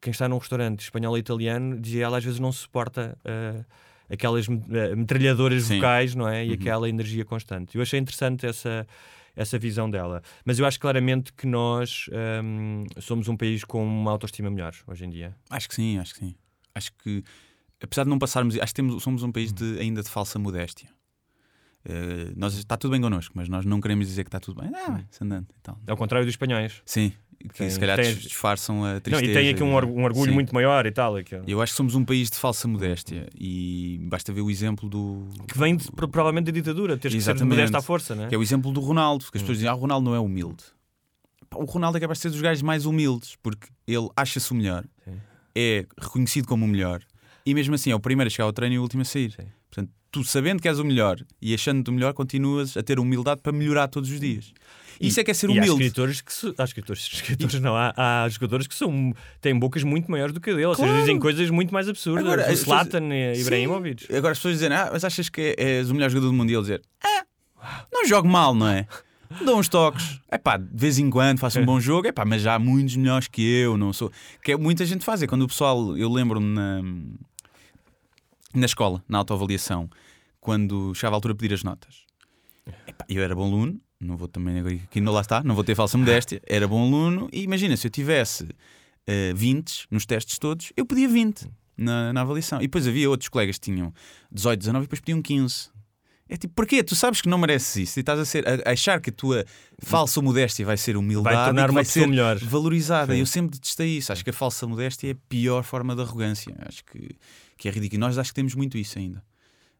quem está num restaurante espanhol ou italiano, dizia ela, às vezes não suporta ah, aquelas ah, metralhadoras Sim. vocais, não é? E Uhum. aquela energia constante. Eu achei interessante essa, essa visão dela. Mas eu acho claramente que nós hum, somos um país com uma autoestima melhor hoje em dia. Acho que sim, acho que sim. Acho que, apesar de não passarmos, acho que temos, somos um país de, ainda de falsa modéstia. Eh, nós, está tudo bem connosco, mas nós não queremos dizer que está tudo bem. Ah, vai-se andando e tal. Ao contrário dos espanhóis. Sim, que Tem- se calhar tem- dis- disfarçam a Não, tristeza. e tem aqui um, um orgulho Sim. muito maior e tal. Que, Eu acho que somos um país de falsa modéstia e basta ver o exemplo do. que vem de- pro- provavelmente da ditadura, teres que ser Exatamente. modesto à força, não é? Que é o exemplo do Ronaldo, Hum. que as pessoas dizem, ah, o Ronaldo não é humilde. O Ronaldo é capaz de ser dos gajos mais humildes, porque ele acha-se o melhor, Sim. é reconhecido como o melhor, e mesmo assim é o primeiro a chegar ao treino e o último a sair. Sim. Tu sabendo que és o melhor e achando-te o melhor, continuas a ter humildade para melhorar todos os dias. Isso é que é ser E há humilde. escritores que há escritores, escritores não, há, há jogadores que são, têm bocas muito maiores do que a dele, ou seja, Claro. dizem coisas muito mais absurdas. Agora, o pessoas- Zlatan e Sim. Ibrahimovic. Agora as pessoas dizem, ah, mas achas que és o melhor jogador do mundo? E ele dizer, ah, não jogo mal, não é? Dou uns toques, é pá, de vez em quando faço um bom jogo, é pá, mas já há muitos melhores que eu, não sou. Que é, muita gente faz, é quando o pessoal, eu lembro-me na, na escola, na autoavaliação, quando chegava a altura de pedir as notas. Epá, eu era bom aluno, não vou também, aqui não lá está, não vou ter falsa modéstia, era bom aluno e imagina, se eu tivesse eh, 20 nos testes todos, eu pedia 20 na, na avaliação. E depois havia outros colegas que tinham 18, 19 e depois pediam 15. É tipo, porquê? Tu sabes que não mereces isso e estás a, ser, a, a achar que a tua falsa modéstia vai ser humildade Vai tornar e uma vai pessoa melhor. valorizada. Sim. Eu sempre detestei isso. Acho que a falsa modéstia é a pior forma de arrogância. Acho que, que é ridículo. E nós acho que temos muito isso ainda.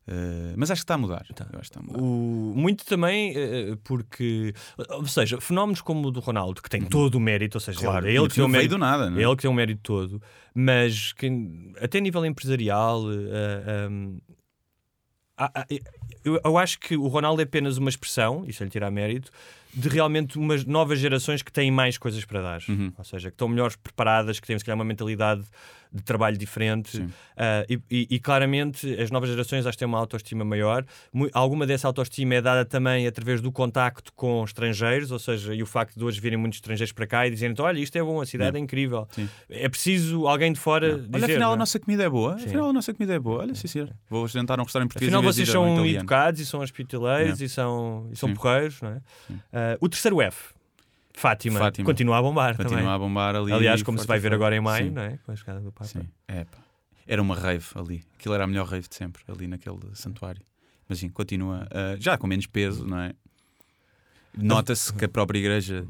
Uh, mas acho que está a mudar. Que está a mudar. O- muito também eh, porque, ou seja, fenómenos como o do Ronaldo, que tem todo o mérito, ou seja, Uhum. Claro, é ele que tem veio mérito, nada, é? ele que tem o mérito todo, mas que, até a nível empresarial, eh, um, há- há- eu, eu acho que o Ronaldo é apenas uma expressão, isso lhe tirar mérito, de realmente umas novas gerações que têm mais coisas para dar, Uhum. ou seja, que estão melhores preparadas, que têm se calhar uma mentalidade de trabalho diferente Ah, e, e- e claramente as novas gerações acho que têm uma autoestima maior. Alguma dessa autoestima é dada também através do contacto com estrangeiros, ou seja, e o facto de hoje virem muitos estrangeiros para cá e dizerem olha, isto é bom, a cidade é, incrível. É preciso alguém de fora dizer. Olha, afinal não a é? nossa comida é boa. Sim. Afinal a nossa comida é boa. Olha, sim, senhor. Vou jantar um restaurante português Afinal, vocês são italiano. educados e são hospitaleiros É. e são, e são Sim. porreiros, não é? Ah, o terceiro F, Fátima, Fátima. continua a bombar Continua também. a bombar ali. Aliás, como se vai ver agora em maio, Sim. não é? Com a chegada do Papa. Sim, é pá. Era uma rave ali. Aquilo era a melhor rave de sempre, ali naquele santuário. Mas sim, continua. ah, já com menos peso, não é? Nota-se que a própria igreja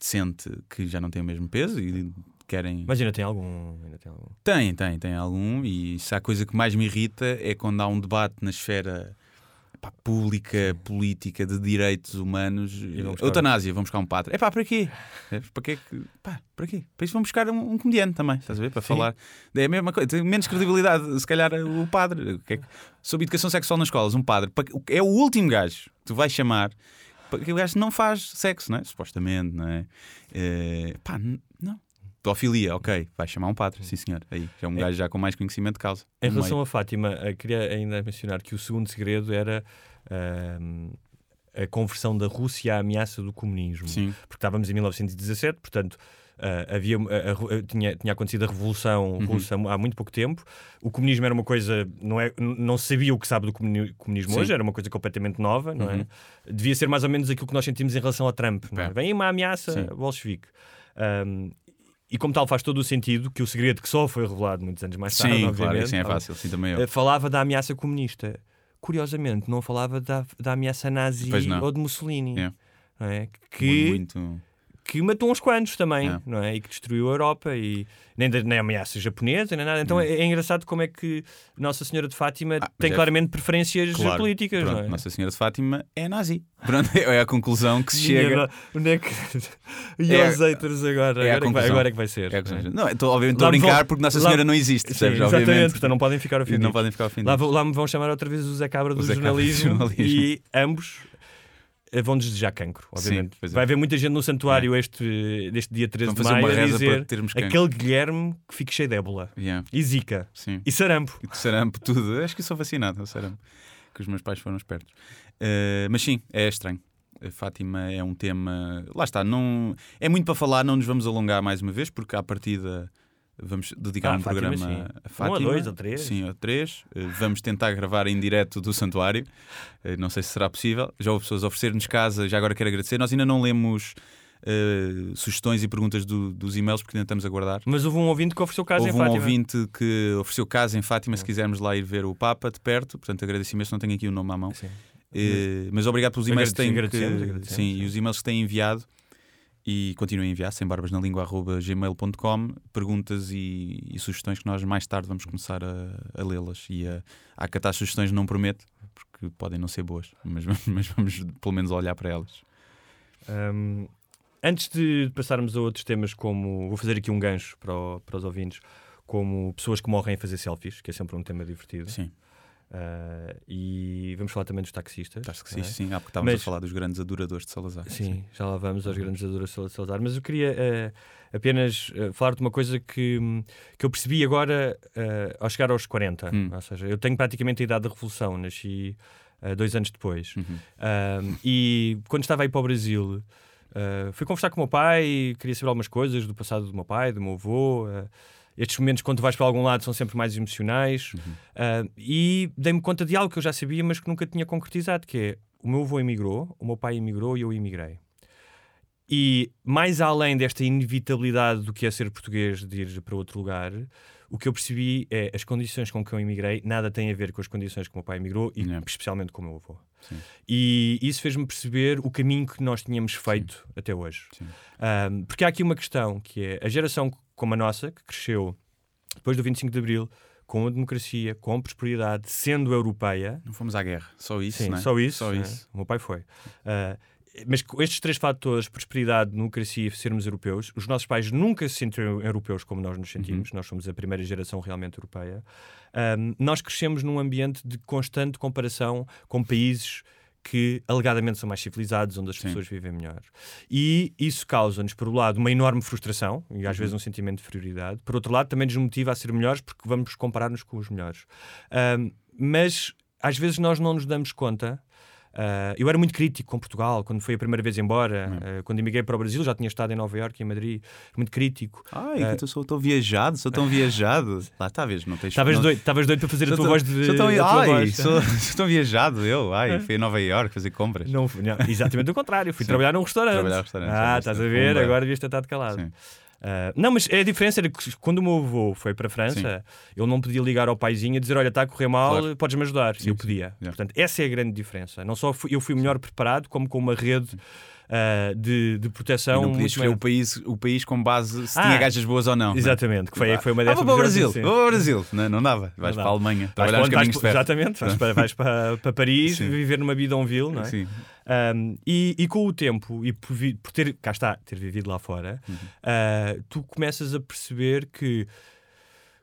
sente que já não tem o mesmo peso e querem. Mas ainda tem algum. Ainda tem algum. Tem, tem, tem algum. E se há coisa que mais me irrita é quando há um debate na esfera pá, pública, política, de direitos humanos. Eutanásia, vamos buscar um padre. É pá, para quê? É, para quê. Pá, para quê? Para isso vão buscar um, um comediante também, estás a ver? Para Sim. falar. É a mesma coisa, tem menos credibilidade, se calhar, o padre. Que é que- Sobre educação sexual nas escolas, um padre é o último gajo que tu vais chamar. Porque o gajo não faz sexo, não é? Supostamente, não é? Eh, pá. Pedofilia, ok, vai chamar um padre, sim senhor. Aí, já é um gajo já com mais conhecimento de causa. Em relação meio. a Fátima, eh, queria ainda mencionar que o segundo segredo era ahm, a conversão da Rússia à ameaça do comunismo. Sim. Porque estávamos em 1917, portanto. ah, havia, Ru- ah, tinha, tinha acontecido a Revolução Uhum. Russa há muito pouco tempo. O comunismo era uma coisa, não, é, não se sabia o que sabe do comuni- comunismo Sim. hoje, era uma coisa completamente nova, não Uhum. é? Devia ser mais ou menos aquilo que nós sentimos em relação ao Trump. não é? É. Vem uma ameaça Sim. bolchevique. Ahm, e como tal faz todo o sentido que o segredo que só foi revelado muitos anos mais tarde, Sim, claro, isso é fácil, sim, também eu. eh, falava da ameaça comunista. Curiosamente, não falava da, da ameaça nazi ou de Mussolini. É. não é? Que, Muito. Que matou uns quantos também, É. não é? E que destruiu a Europa e nem, nem ameaça japonesa, nem nada. Então é, é engraçado como é que Nossa Senhora de Fátima tem é- claramente preferências Claro, políticas, pronto, não é? Nossa Senhora de Fátima é nazi. Pronto, é a conclusão que se chega. Onde é que... E É- aos haters agora? é agora, é que vai, agora é que vai ser. É a não é? Estou- obviamente estou a Lá brincar vão- porque Nossa lá- Senhora não existe, Sim, percebes? exatamente, Obviamente. portanto não podem ficar ofendidos. Não podem ficar ofendidos. Lá, lá me vão chamar outra vez o Zé Cabra do Zé Cabra do jornalismo, jornalismo. e ambos vão desejar cancro, obviamente. pois é. Vai haver muita gente no santuário este, deste dia 13 Vão de maio a dizer aquele Guilherme que fica cheio de ébola Yeah. e zika Sim. e sarampo. E sarampo, tudo. Acho que sou vacinado, sarampo. Que os meus pais foram espertos. Eh, mas sim, é estranho. A Fátima é um tema. Lá está, não... é muito para falar, não nos vamos alongar mais uma vez, porque à partida vamos dedicar Ah, um Fátima, programa sim. a Um a Fátima. dois, ou três. Sim, a três. Eh, Vamos tentar gravar em direto do santuário. Eh, Não sei se será possível. Já houve pessoas a oferecer-nos casa, já agora quero agradecer. Nós ainda não lemos eh, sugestões e perguntas do- dos e-mails, porque ainda estamos a guardar. Mas houve um ouvinte que ofereceu casa Houve em um Fátima. ouvinte que ofereceu casa em Fátima se quisermos lá ir ver o Papa de perto. Portanto, agradeço imenso, não tenho aqui o nome à mão. Eh, mas obrigado pelos e-mails que têm, sim, sim. e os e-mails que têm enviado. E continuem a enviar, sem barbas na língua, gmail.com, perguntas e, e sugestões que nós mais tarde vamos começar a, a lê-las. E a, a acatar sugestões não prometo, porque podem não ser boas, mas, mas vamos pelo menos olhar para elas. Hum, antes de passarmos a outros temas, como vou fazer aqui um gancho para, o- para os ouvintes, como pessoas que morrem a fazer selfies, que é sempre um tema divertido. Sim. Uh, e vamos falar também dos taxistas. Taxistas, é? sim, há porque estávamos Mas, a falar dos grandes adoradores de Salazar. Sim, sim. já lá vamos aos grandes adoradores de Salazar. Mas eu queria uh, apenas uh, falar de uma coisa que, que eu percebi agora ao chegar aos 40. Hum. Ou seja, eu tenho praticamente a idade da Revolução, nasci dois anos depois. Uhum. e quando estava aí para o Brasil, fui conversar com o meu pai, queria saber algumas coisas do passado do meu pai, do meu avô estes momentos, quando vais para algum lado, são sempre mais emocionais. Uhum. Uh, e dei-me conta de algo que eu já sabia, mas que nunca tinha concretizado, que é o meu avô emigrou, o meu pai emigrou e eu emigrei. E mais além desta inevitabilidade do que é ser português de ir para outro lugar, o que eu percebi é as condições com que eu emigrei nada tem a ver com as condições que o meu pai emigrou e especialmente com o meu avô. Sim. E isso fez-me perceber o caminho que nós tínhamos feito Sim. até hoje. Um, porque há aqui uma questão que é a geração como a nossa, que cresceu depois do 25 de Abril, com a democracia, com a prosperidade, sendo europeia. Não fomos à guerra, só isso. Sim, é? só isso. Só isso. É? O meu pai foi. Uh, mas com estes três fatores, prosperidade, democracia e sermos europeus, os nossos pais nunca se sentiram europeus como nós nos sentimos, uhum. nós somos a primeira geração realmente europeia. Um, nós crescemos num ambiente de constante comparação com países que alegadamente são mais civilizados, onde as Sim. pessoas vivem melhor. E isso causa-nos, por um lado, uma enorme frustração e às uhum. vezes um sentimento de ferioridade. Por outro lado, também nos motiva a ser melhores porque vamos comparar-nos com os melhores. Um, mas às vezes nós não nos damos conta Uh, eu era muito crítico com Portugal quando fui a primeira vez embora. Uh, quando emigrei para o Brasil, já tinha estado em Nova Iorque e em Madrid. Muito crítico. Ai, uh, eu sou tão viajado, sou tão viajado. Lá vês, não tens Estavas doido, doido para fazer a tua tão, voz de. Sou tão, ai, voz. Sou, sou, tão viajado, eu. Ai, fui a Nova Iorque fazer compras. Não, não exatamente o contrário. Fui Sim. trabalhar num restaurante. Trabalhar restaurante. Ah, estás a ver? Agora devias ter estado calado. Sim. Uh, não, mas é a diferença era que quando o meu avô foi para a França, sim. ele não podia ligar ao paizinho e dizer: Olha, está a correr mal, claro. podes-me ajudar. Sim, eu podia. Portanto, essa é a grande diferença. Não só fui, eu fui melhor preparado, como com uma rede. Uh, de, de proteção. E não podias escolher o país, o país com base se ah, tinha gajas boas ou não. É? Exatamente, né? que foi, foi uma dessas. Ah, vou para o Brasil, vou para o Brasil. Não, não dava. Vais não para a Alemanha, trabalhar os caminhos vais, Exatamente, vais para, vais para, para Paris, sim. viver numa bidonville, não é? Sim. Um, e, e, com o tempo, e por, por, ter, cá está, ter vivido lá fora, uhum. uh, tu começas a perceber que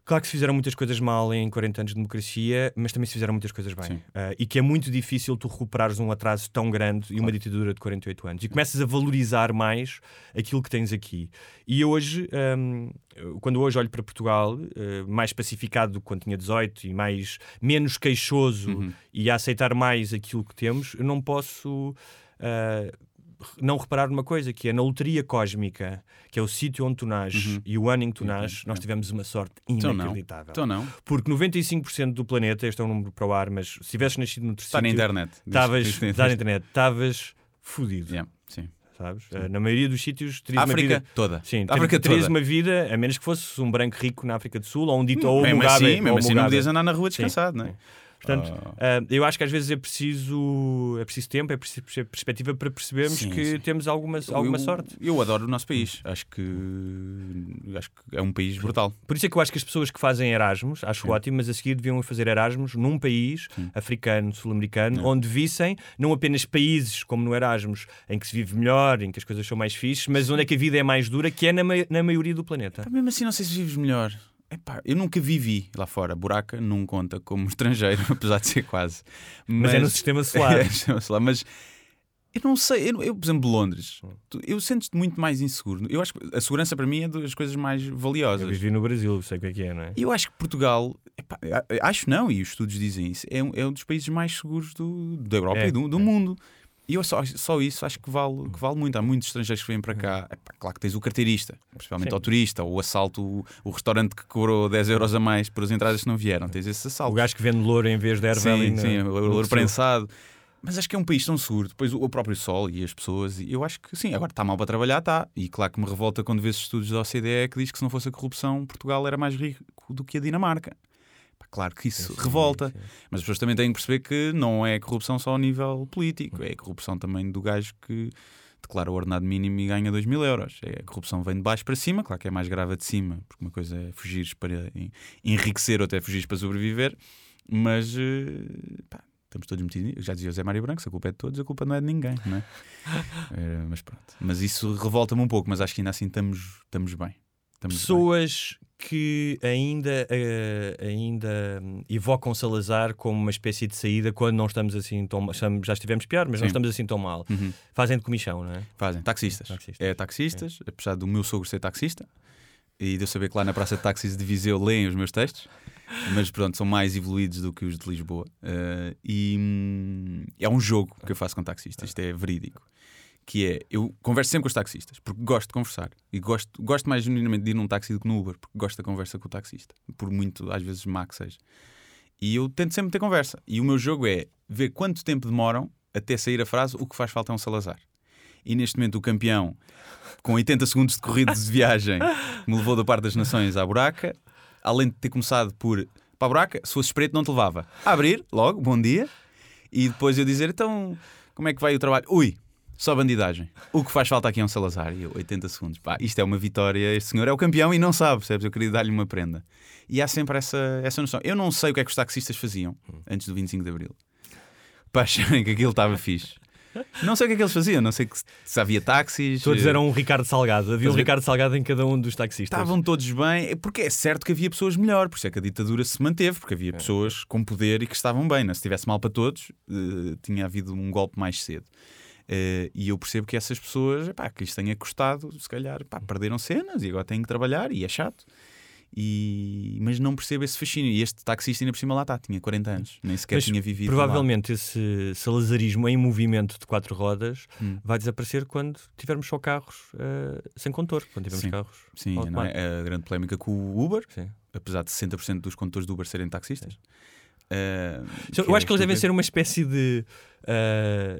Claro que se fizeram muitas coisas mal em 40 anos de democracia, mas também se fizeram muitas coisas bem. Uh, e que é muito difícil tu recuperares um atraso tão grande claro. e uma ditadura de 48 anos. E começas a valorizar mais aquilo que tens aqui. E hoje, um, quando hoje olho para Portugal, uh, mais pacificado do que quando tinha 18 e mais, menos queixoso uhum. e a aceitar mais aquilo que temos, eu não posso. Uh, não reparar numa coisa, que é na loteria cósmica, que é o sítio onde tu nasces uhum. e o ano em que tu nasces, nós tivemos uma sorte inacreditável. Então não. Então não. Porque 95% do planeta, este é um número para o ar, mas se tivesses nascido no Está na internet. Estavas, está na internet, estavas fodido. Yeah. Sim. Sabes? Sim. Uh, na maioria dos sítios terias África uma vida toda. Sim, África terias toda. uma vida, a menos que fosses um branco rico na África do Sul ou um dito hum, ou um mesmo Mugabe, assim, mesmo assim não podias andar na rua descansado, não é? Portanto, uh, eu acho que às vezes é preciso, é preciso tempo, é preciso perspectiva para percebermos sim, que sim. temos alguma, alguma eu, sorte. Eu adoro o nosso país. Acho que, acho que é um país brutal. Por isso é que eu acho que as pessoas que fazem Erasmus, acho sim. ótimo, mas a seguir deviam fazer Erasmus num país africano, sul-americano, onde vissem não apenas países como no Erasmus, em que se vive melhor, em que as coisas são mais fixes, mas onde é que a vida é mais dura, que é na, na maioria do planeta. mesmo assim, não sei se vives melhor. Epá, eu nunca vivi lá fora. Buraca não conta como estrangeiro, apesar de ser quase. Mas, mas é no sistema solar. é, sistema solar. Mas eu não sei. Eu, eu por exemplo, Londres, eu sento-te muito mais inseguro. Eu acho que a segurança para mim é das coisas mais valiosas. Eu vivi no Brasil, sei o que é que é, não é? Eu acho que Portugal, epá, acho não, e os estudos dizem isso, é um, é um dos países mais seguros do, da Europa é, e do, do é. mundo. E eu só, só isso acho que vale, que vale muito. Há muitos estrangeiros que vêm para cá. É, claro que tens o carteirista, principalmente Sim. ao turista, ou o assalto, o, o, restaurante que cobrou 10 euros a mais por as entradas que não vieram. Tens esse assalto. O gajo que vende louro em vez de erva sim, Sim, louro prensado. Mas acho que é um país tão seguro. Depois o, próprio sol e as pessoas. Eu acho que sim, agora está mal para trabalhar, está. E claro que me revolta quando vês estudos da OCDE que diz que se não fosse a corrupção, Portugal era mais rico do que a Dinamarca. Claro que isso sim, revolta, sim. mas as pessoas também têm que perceber que não é corrupção só ao nível político, é corrupção também do gajo que declara o ordenado mínimo e ganha 2 mil euros. É, a corrupção vem de baixo para cima, claro que é mais grave de cima, porque uma coisa é fugir para enriquecer, ou até fugir para sobreviver, mas eh, pá, estamos todos metidos. Já dizia o Zé Mário Branco: se a culpa é de todos, a culpa não é de ninguém, não é? é mas pronto. Mas isso revolta-me um pouco, mas acho que ainda assim estamos, estamos bem. Estamos Pessoas que ainda, eh, ainda hum, evocam Salazar como uma espécie de saída quando não estamos assim tão estamos- Já estivemos pior, mas não Sim. estamos assim tão mal. Uhum. Fazem de comichão, não é? Fazem, taxistas. Taxistas. É taxistas, apesar do meu sogro ser taxista e de eu saber que lá na Praça de Táxis de Viseu leem os meus textos, mas pronto, são mais evoluídos do que os de Lisboa. Eh, e hum, é um jogo que eu faço com taxistas, isto é verídico. Que é, eu converso sempre com os taxistas, porque gosto de conversar. E gosto, gosto mais genuinamente de ir num táxi do que no Uber, porque gosto da conversa com o taxista, por muito, às vezes, má que seja. E eu tento sempre ter conversa. E o meu jogo é ver quanto tempo demoram até sair a frase o que faz falta é um Salazar. E neste momento o campeão, com 80 segundos de corrida de viagem, me levou da parte das nações à buraca, além de ter começado por para a buraca, se fosse espreito não te levava. A abrir, logo, bom dia, e depois eu dizer, então, como é que vai o trabalho? Ui, só bandidagem. O que faz falta aqui é um Salazar. E eu, 80 segundos. Pá, isto é uma vitória. Este senhor é o campeão e não sabe, percebes? Eu queria dar-lhe uma prenda. E há sempre essa, essa noção. Eu não sei o que é que os taxistas faziam antes do 25 de Abril. Para acharem que aquilo estava fixe. Não sei o que é que eles faziam. Não sei que, se havia táxis. Todos eh, eram um Ricardo Salgado. Havia um Mas- Ricardo Salgado em cada um dos taxistas. Estavam todos bem, é porque é certo que havia pessoas melhor, por isso é que a ditadura se manteve, porque havia pessoas com poder e que estavam bem. Não? é? Se tivesse mal para todos, eh, tinha havido um golpe mais cedo. Eh, e eu percebo que essas pessoas, epá, que lhes tenha custado, se calhar, pá, perderam cenas e agora têm que trabalhar e é chato. E... Mas não percebo esse fascínio. E este taxista ainda por cima lá está, tinha 40 anos, nem sequer Mas tinha vivido. lá. Provavelmente esse salazarismo em movimento de quatro rodas Hum. vai desaparecer quando tivermos só carros eh, sem condutor. Quando tivermos Sim. carros. Sim, é? a grande polémica com o Uber, Sim. apesar de 60% dos condutores do Uber serem taxistas. Eu que é acho que eles devem ser uma espécie de eh,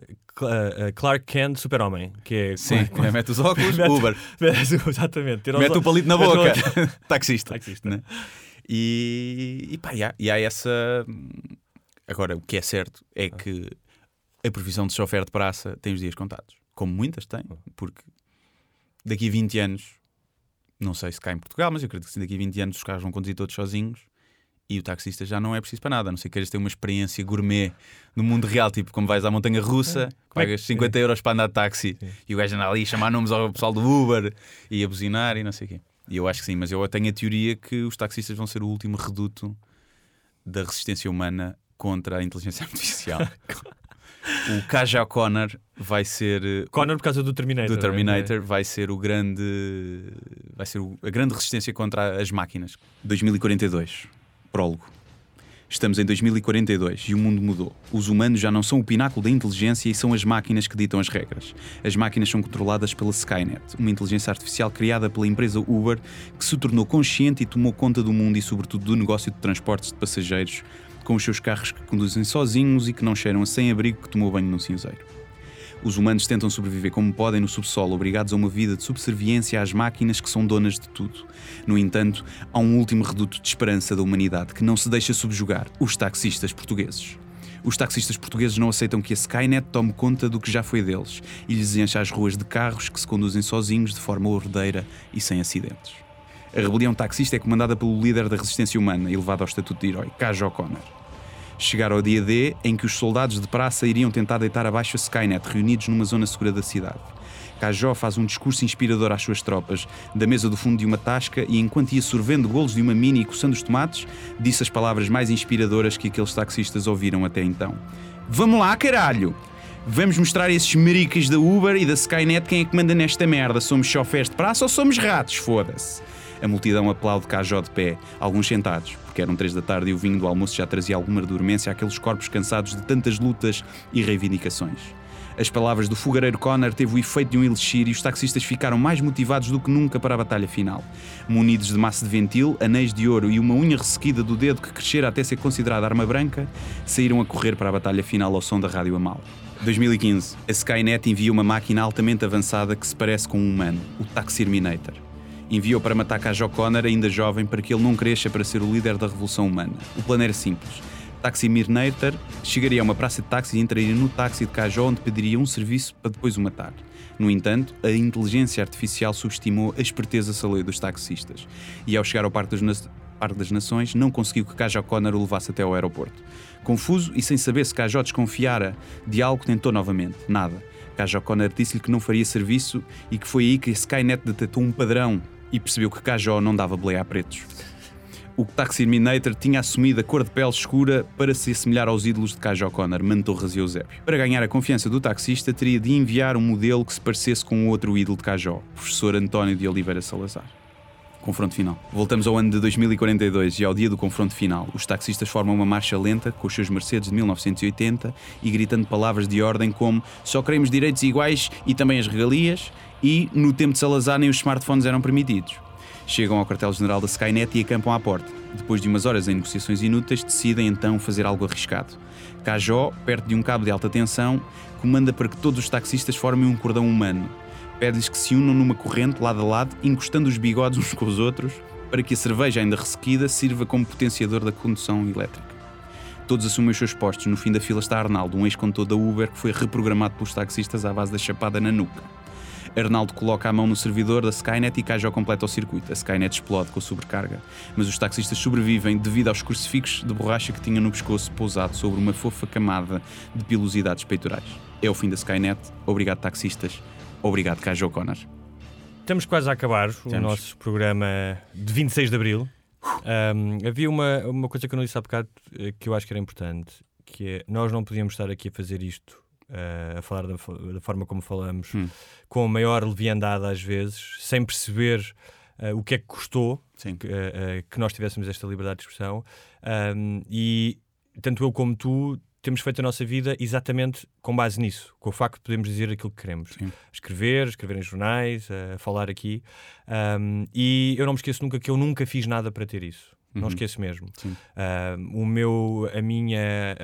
Clark Kent super-homem. Que é, Sim, é, mete os óculos, Mete- Uber. Exatamente. ter os Mete o palito na mete boca. Taxista. Taxista. né? E, e pá, e há, e há essa. Agora, o que é certo é que a profissão de chofer de praça tem os dias contados. Como muitas têm, porque daqui a 20 anos, não sei se cá em Portugal, mas eu acredito que sim, daqui a 20 anos os carros vão conduzir todos sozinhos e o taxista já não é preciso para nada, a não ser que queiras ter uma experiência gourmet no mundo real, tipo como vais à montanha russa, que pagas 50 euros para andar de táxi e o gajo anda ali a chamar nomes ao pessoal do Uber e a buzinar e não sei o quê. E eu acho que sim, mas eu tenho a teoria que os taxistas vão ser o último reduto da resistência humana contra a inteligência artificial. o Kaja Connor vai ser eh, Connor por causa do Terminator. do não é? Terminator vai ser o grande vai ser a grande resistência contra as máquinas 2042 prólogo Estamos em 2042 e o mundo mudou. Os humanos já não são o pináculo da inteligência e são as máquinas que ditam as regras. As máquinas são controladas pela Skynet, uma inteligência artificial criada pela empresa Uber que se tornou consciente e tomou conta do mundo e, sobretudo, do negócio de transportes de passageiros, com os seus carros que conduzem sozinhos e que não cheiram a sem-abrigo que tomou banho num cinzeiro. Os humanos tentam sobreviver como podem no subsolo, obrigados a uma vida de subserviência às máquinas que são donas de tudo. No entanto, há um último reduto de esperança da humanidade que não se deixa subjugar: os taxistas portugueses. Os taxistas portugueses não aceitam que a Skynet tome conta do que já foi deles e lhes encha as ruas de carros que se conduzem sozinhos de forma ordeira e sem acidentes. A rebelião taxista é comandada pelo líder da resistência humana, elevado ao estatuto de herói, Cajo O'Connor. Chegar ao dia D em que os soldados de praça iriam tentar deitar abaixo a Skynet, reunidos numa zona segura da cidade. Cajó faz um discurso inspirador às suas tropas, da mesa do fundo de uma tasca, e enquanto ia sorvendo golos de uma mini e coçando os tomates, disse as palavras mais inspiradoras que aqueles taxistas ouviram até então. Vamos lá, caralho! Vamos mostrar a esses maricas da Uber e da Skynet quem é que manda nesta merda. Somos chofés de praça ou somos ratos? Foda-se. A multidão aplaude Cajó de pé, alguns sentados, porque eram três da tarde e o vinho do almoço já trazia alguma dormência àqueles corpos cansados de tantas lutas e reivindicações. As palavras do fogareiro Connor teve o efeito de um elixir e os taxistas ficaram mais motivados do que nunca para a batalha final. Munidos de massa de ventil, anéis de ouro e uma unha ressequida do dedo que crescera até ser considerada arma branca, saíram a correr para a batalha final ao som da rádio Amal. 2015. A Skynet envia uma máquina altamente avançada que se parece com um humano, o Taxirminator. Enviou para matar Cajó Connor, ainda jovem, para que ele não cresça para ser o líder da revolução humana. O plano era simples. Taximirnator chegaria a uma praça de táxi e entraria no táxi de Cajó, onde pediria um serviço para depois o matar. No entanto, a inteligência artificial subestimou a esperteza saleia dos taxistas e, ao chegar ao Parque das, Parque das Nações, não conseguiu que Cajó Connor o levasse até ao aeroporto. Confuso e sem saber se Cajó desconfiara de algo, tentou novamente. Nada. Cajó Connor disse-lhe que não faria serviço e que foi aí que Skynet detectou um padrão e percebeu que Cajó não dava boleia a pretos. O Taximinator tinha assumido a cor de pele escura para se assemelhar aos ídolos de Cajó Connor, Mantorras e Eusébio. Para ganhar a confiança do taxista, teria de enviar um modelo que se parecesse com o outro ídolo de Cajó, o professor António de Oliveira Salazar. Confronto final. Voltamos ao ano de 2042 e ao dia do confronto final. Os taxistas formam uma marcha lenta com os seus Mercedes de 1980 e gritando palavras de ordem como só queremos direitos iguais e também as regalias e no tempo de Salazar nem os smartphones eram permitidos. Chegam ao quartel-general da Skynet e acampam à porta. Depois de umas horas em negociações inúteis, decidem então fazer algo arriscado. Cajó, perto de um cabo de alta tensão, comanda para que todos os taxistas formem um cordão humano. Pede-lhes que se unam numa corrente lado a lado, encostando os bigodes uns com os outros, para que a cerveja ainda ressequida sirva como potenciador da condução elétrica. Todos assumem os seus postos. No fim da fila está Arnaldo, um ex-condutor da Uber que foi reprogramado pelos taxistas à base da chapada na nuca. Arnaldo coloca a mão no servidor da Skynet e Cajó completa o circuito. A Skynet explode com a sobrecarga, mas os taxistas sobrevivem devido aos crucifixos de borracha que tinham no pescoço pousado sobre uma fofa camada de pilosidades peitorais. É o fim da Skynet. Obrigado, taxistas. Obrigado, Cajó Connor. Estamos quase a acabar o nosso programa de 26 de Abril. Um, havia uma, uma coisa que eu não disse há bocado eh, que eu acho que era importante, que é nós não podíamos estar aqui a fazer isto, eh, a falar da, da forma como falamos, Hum. com a maior leviandade às vezes, sem perceber eh, o que é que custou que, eh, que nós tivéssemos esta liberdade de expressão. Um, e tanto eu como tu temos feito a nossa vida exatamente com base nisso, com o facto de podermos dizer aquilo que queremos. Sim. Escrever, escrever em jornais, a falar aqui. Um, e eu não me esqueço nunca que eu nunca fiz nada para ter isso. Não Uhum. esqueço mesmo. Um, o meu, a minha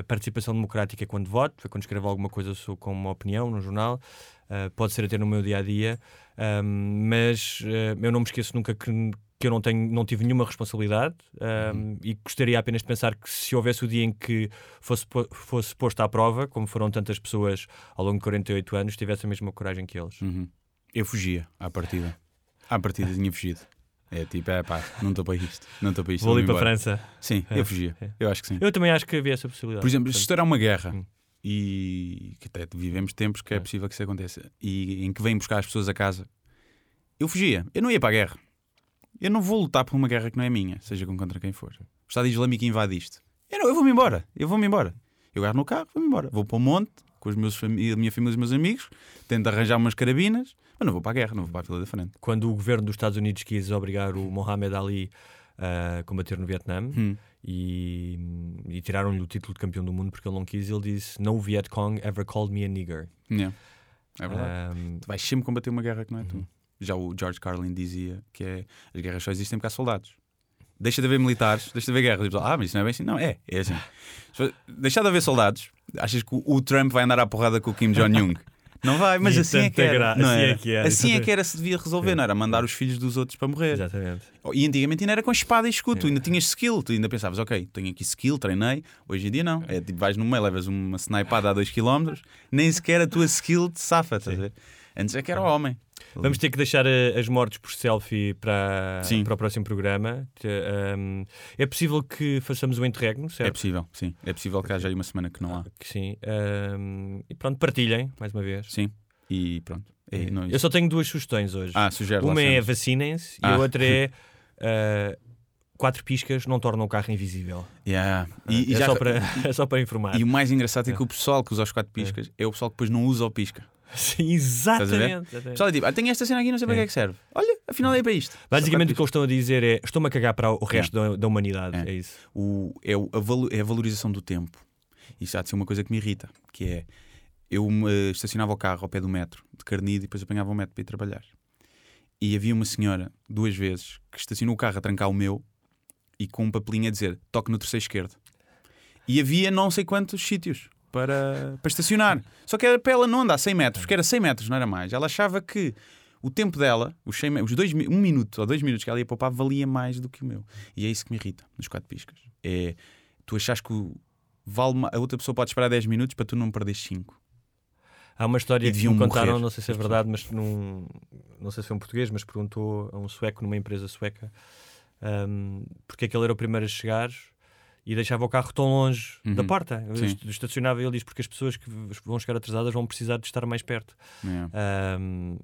participação democrática é quando voto, é quando escrevo alguma coisa com uma opinião no jornal, uh, pode ser até no meu dia a dia, um, mas uh, eu não me esqueço nunca que, que eu não, tenho, não tive nenhuma responsabilidade um, e gostaria apenas de pensar que se houvesse o dia em que fosse, fosse posto à prova, como foram tantas pessoas ao longo de 48 anos, tivesse a mesma coragem que eles. Uhum. Eu fugia à partida. À partida tinha fugido. É tipo, é pá, não estou para isto. Não estou para isto. Vou ali para a. França. Sim, É, eu fugia. é. Eu acho que sim. Eu também acho que havia essa possibilidade. Por exemplo, se estourar uma guerra Hum. e que até vivemos tempos que é É. possível que isso aconteça e em que vêm buscar as pessoas a casa, eu fugia. Eu não ia para a guerra. Eu não vou lutar por uma guerra que não é minha, seja com contra quem for. O Estado Islâmico invade isto. Eu, não, eu vou-me embora. Eu vou-me embora. Eu agarro no carro, vou-me embora. Vou para o monte com os meus a minha família e os meus amigos, tento arranjar umas carabinas, mas não vou para a guerra, não vou para a fila da frente. quando o governo dos Estados Unidos quis obrigar o Mohamed Ali a combater no Vietnã Hum. e, e tiraram-lhe o título de campeão do mundo porque ele não quis, ele disse: No Vietcong ever called me a nigger. Yeah. É verdade. Um, Tu vais sempre combater uma guerra que não é Uhum. tu. Já o George Carlin dizia que é, as guerras só existem porque há soldados. Deixa de haver militares, deixa de haver guerras. Pessoal, Ah, mas isso não é bem assim. Não, é, é assim. Deixar de haver soldados, achas que o- o Trump vai andar à porrada com o Kim Jong-un? Não vai, mas assim é tanta que era. não assim é que era, Assim é que era se devia resolver, não era mandar os filhos dos outros para morrer. exatamente. E antigamente ainda era com espada e escudo, tu ainda tinhas skill, tu ainda pensavas, ok, tenho aqui skill, treinei. Hoje em dia não. É tipo, vais no meio, levas uma snipada a 2km, nem sequer a tua skill te safa, estás a ver? Antes é que era o homem. Vamos ter que deixar eh, as mortes por selfie para, Sim. para o próximo programa. Um, é possível que façamos um interregno, certo? É possível, sim. É possível que haja aí uma semana que não há. Que sim. Um, e pronto, partilhem, mais uma vez. Sim. E pronto. É, não, Eu só tenho duas sugestões hoje. Ah, sugere Uma é vacinem-se e Ah. a outra é uh, quatro piscas não tornam o carro invisível. Yeah. E, e é, já- só para, é só para informar. e o mais engraçado é que o pessoal que usa os quatro piscas é o pessoal que depois não usa o pisca. Sim, exatamente. Exatamente. pessoal é tipo, ah, tenho esta cena aqui, não sei para que é que serve. Olha, afinal é para isto. Basicamente o que eles estão a dizer é estou-me a cagar para o resto da, da humanidade. É. É, isso. o, é, o- a valo- é a valorização do tempo. Isso há de ser uma coisa que me irrita, que é eu estacionava o carro ao pé do metro de Carnide e depois apanhava o metro para ir trabalhar. E havia uma senhora, duas vezes, que estacionou o carro a trancar o meu e com um papelinho a dizer toque no terceiro esquerdo. E havia não sei quantos sítios para, para estacionar. Só que era para ela não andar 100 metros, que era 100 metros, não era mais. Ela achava que o tempo dela, os, 100 me- os dois, um minuto ou dois minutos que ela ia poupar, valia mais do que o meu. E é isso que me irrita nos quatro piscas. É tu achas que o- vale a outra pessoa pode esperar 10 minutos para tu não perderes 5. Há uma história que me contaram, morrer. não sei se é verdade, mas num, não sei se foi um português, mas perguntou a um sueco numa empresa sueca um, porque é que ele era o primeiro a chegar e deixava o carro tão longe da Uhum. porta. Eu Sim. est- Estacionava ele diz porque as pessoas que vão chegar atrasadas vão precisar de estar mais perto. É. Ahm,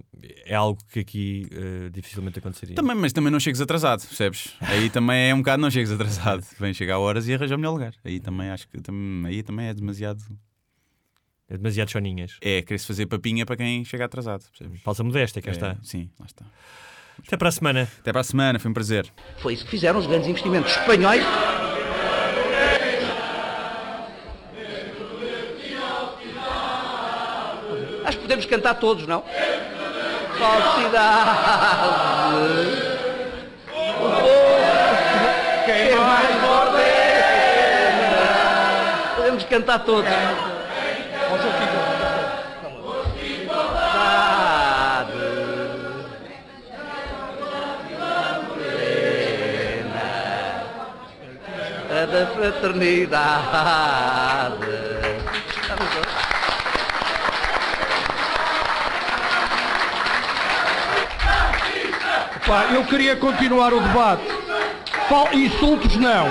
é algo que aqui eh, dificilmente aconteceria. Também, mas também não chegues atrasado, percebes? Aí também é um bocado não chegues atrasado. Vem chegar a horas e arranja o melhor lugar. Aí também acho que tam- aí também é demasiado. É demasiado choninhas. É, querer-se fazer papinha para quem chega atrasado. Percebes? Falsa modéstia, cá É, está. Sim, lá está. Até para a semana. Até para a semana, foi um prazer. Foi isso que fizeram os grandes investimentos espanhóis. Podemos cantar todos, não? Falsidade. Quem mais ordena. Podemos cantar todos. A da fraternidade. Pá, eu queria continuar o debate. Insultos não.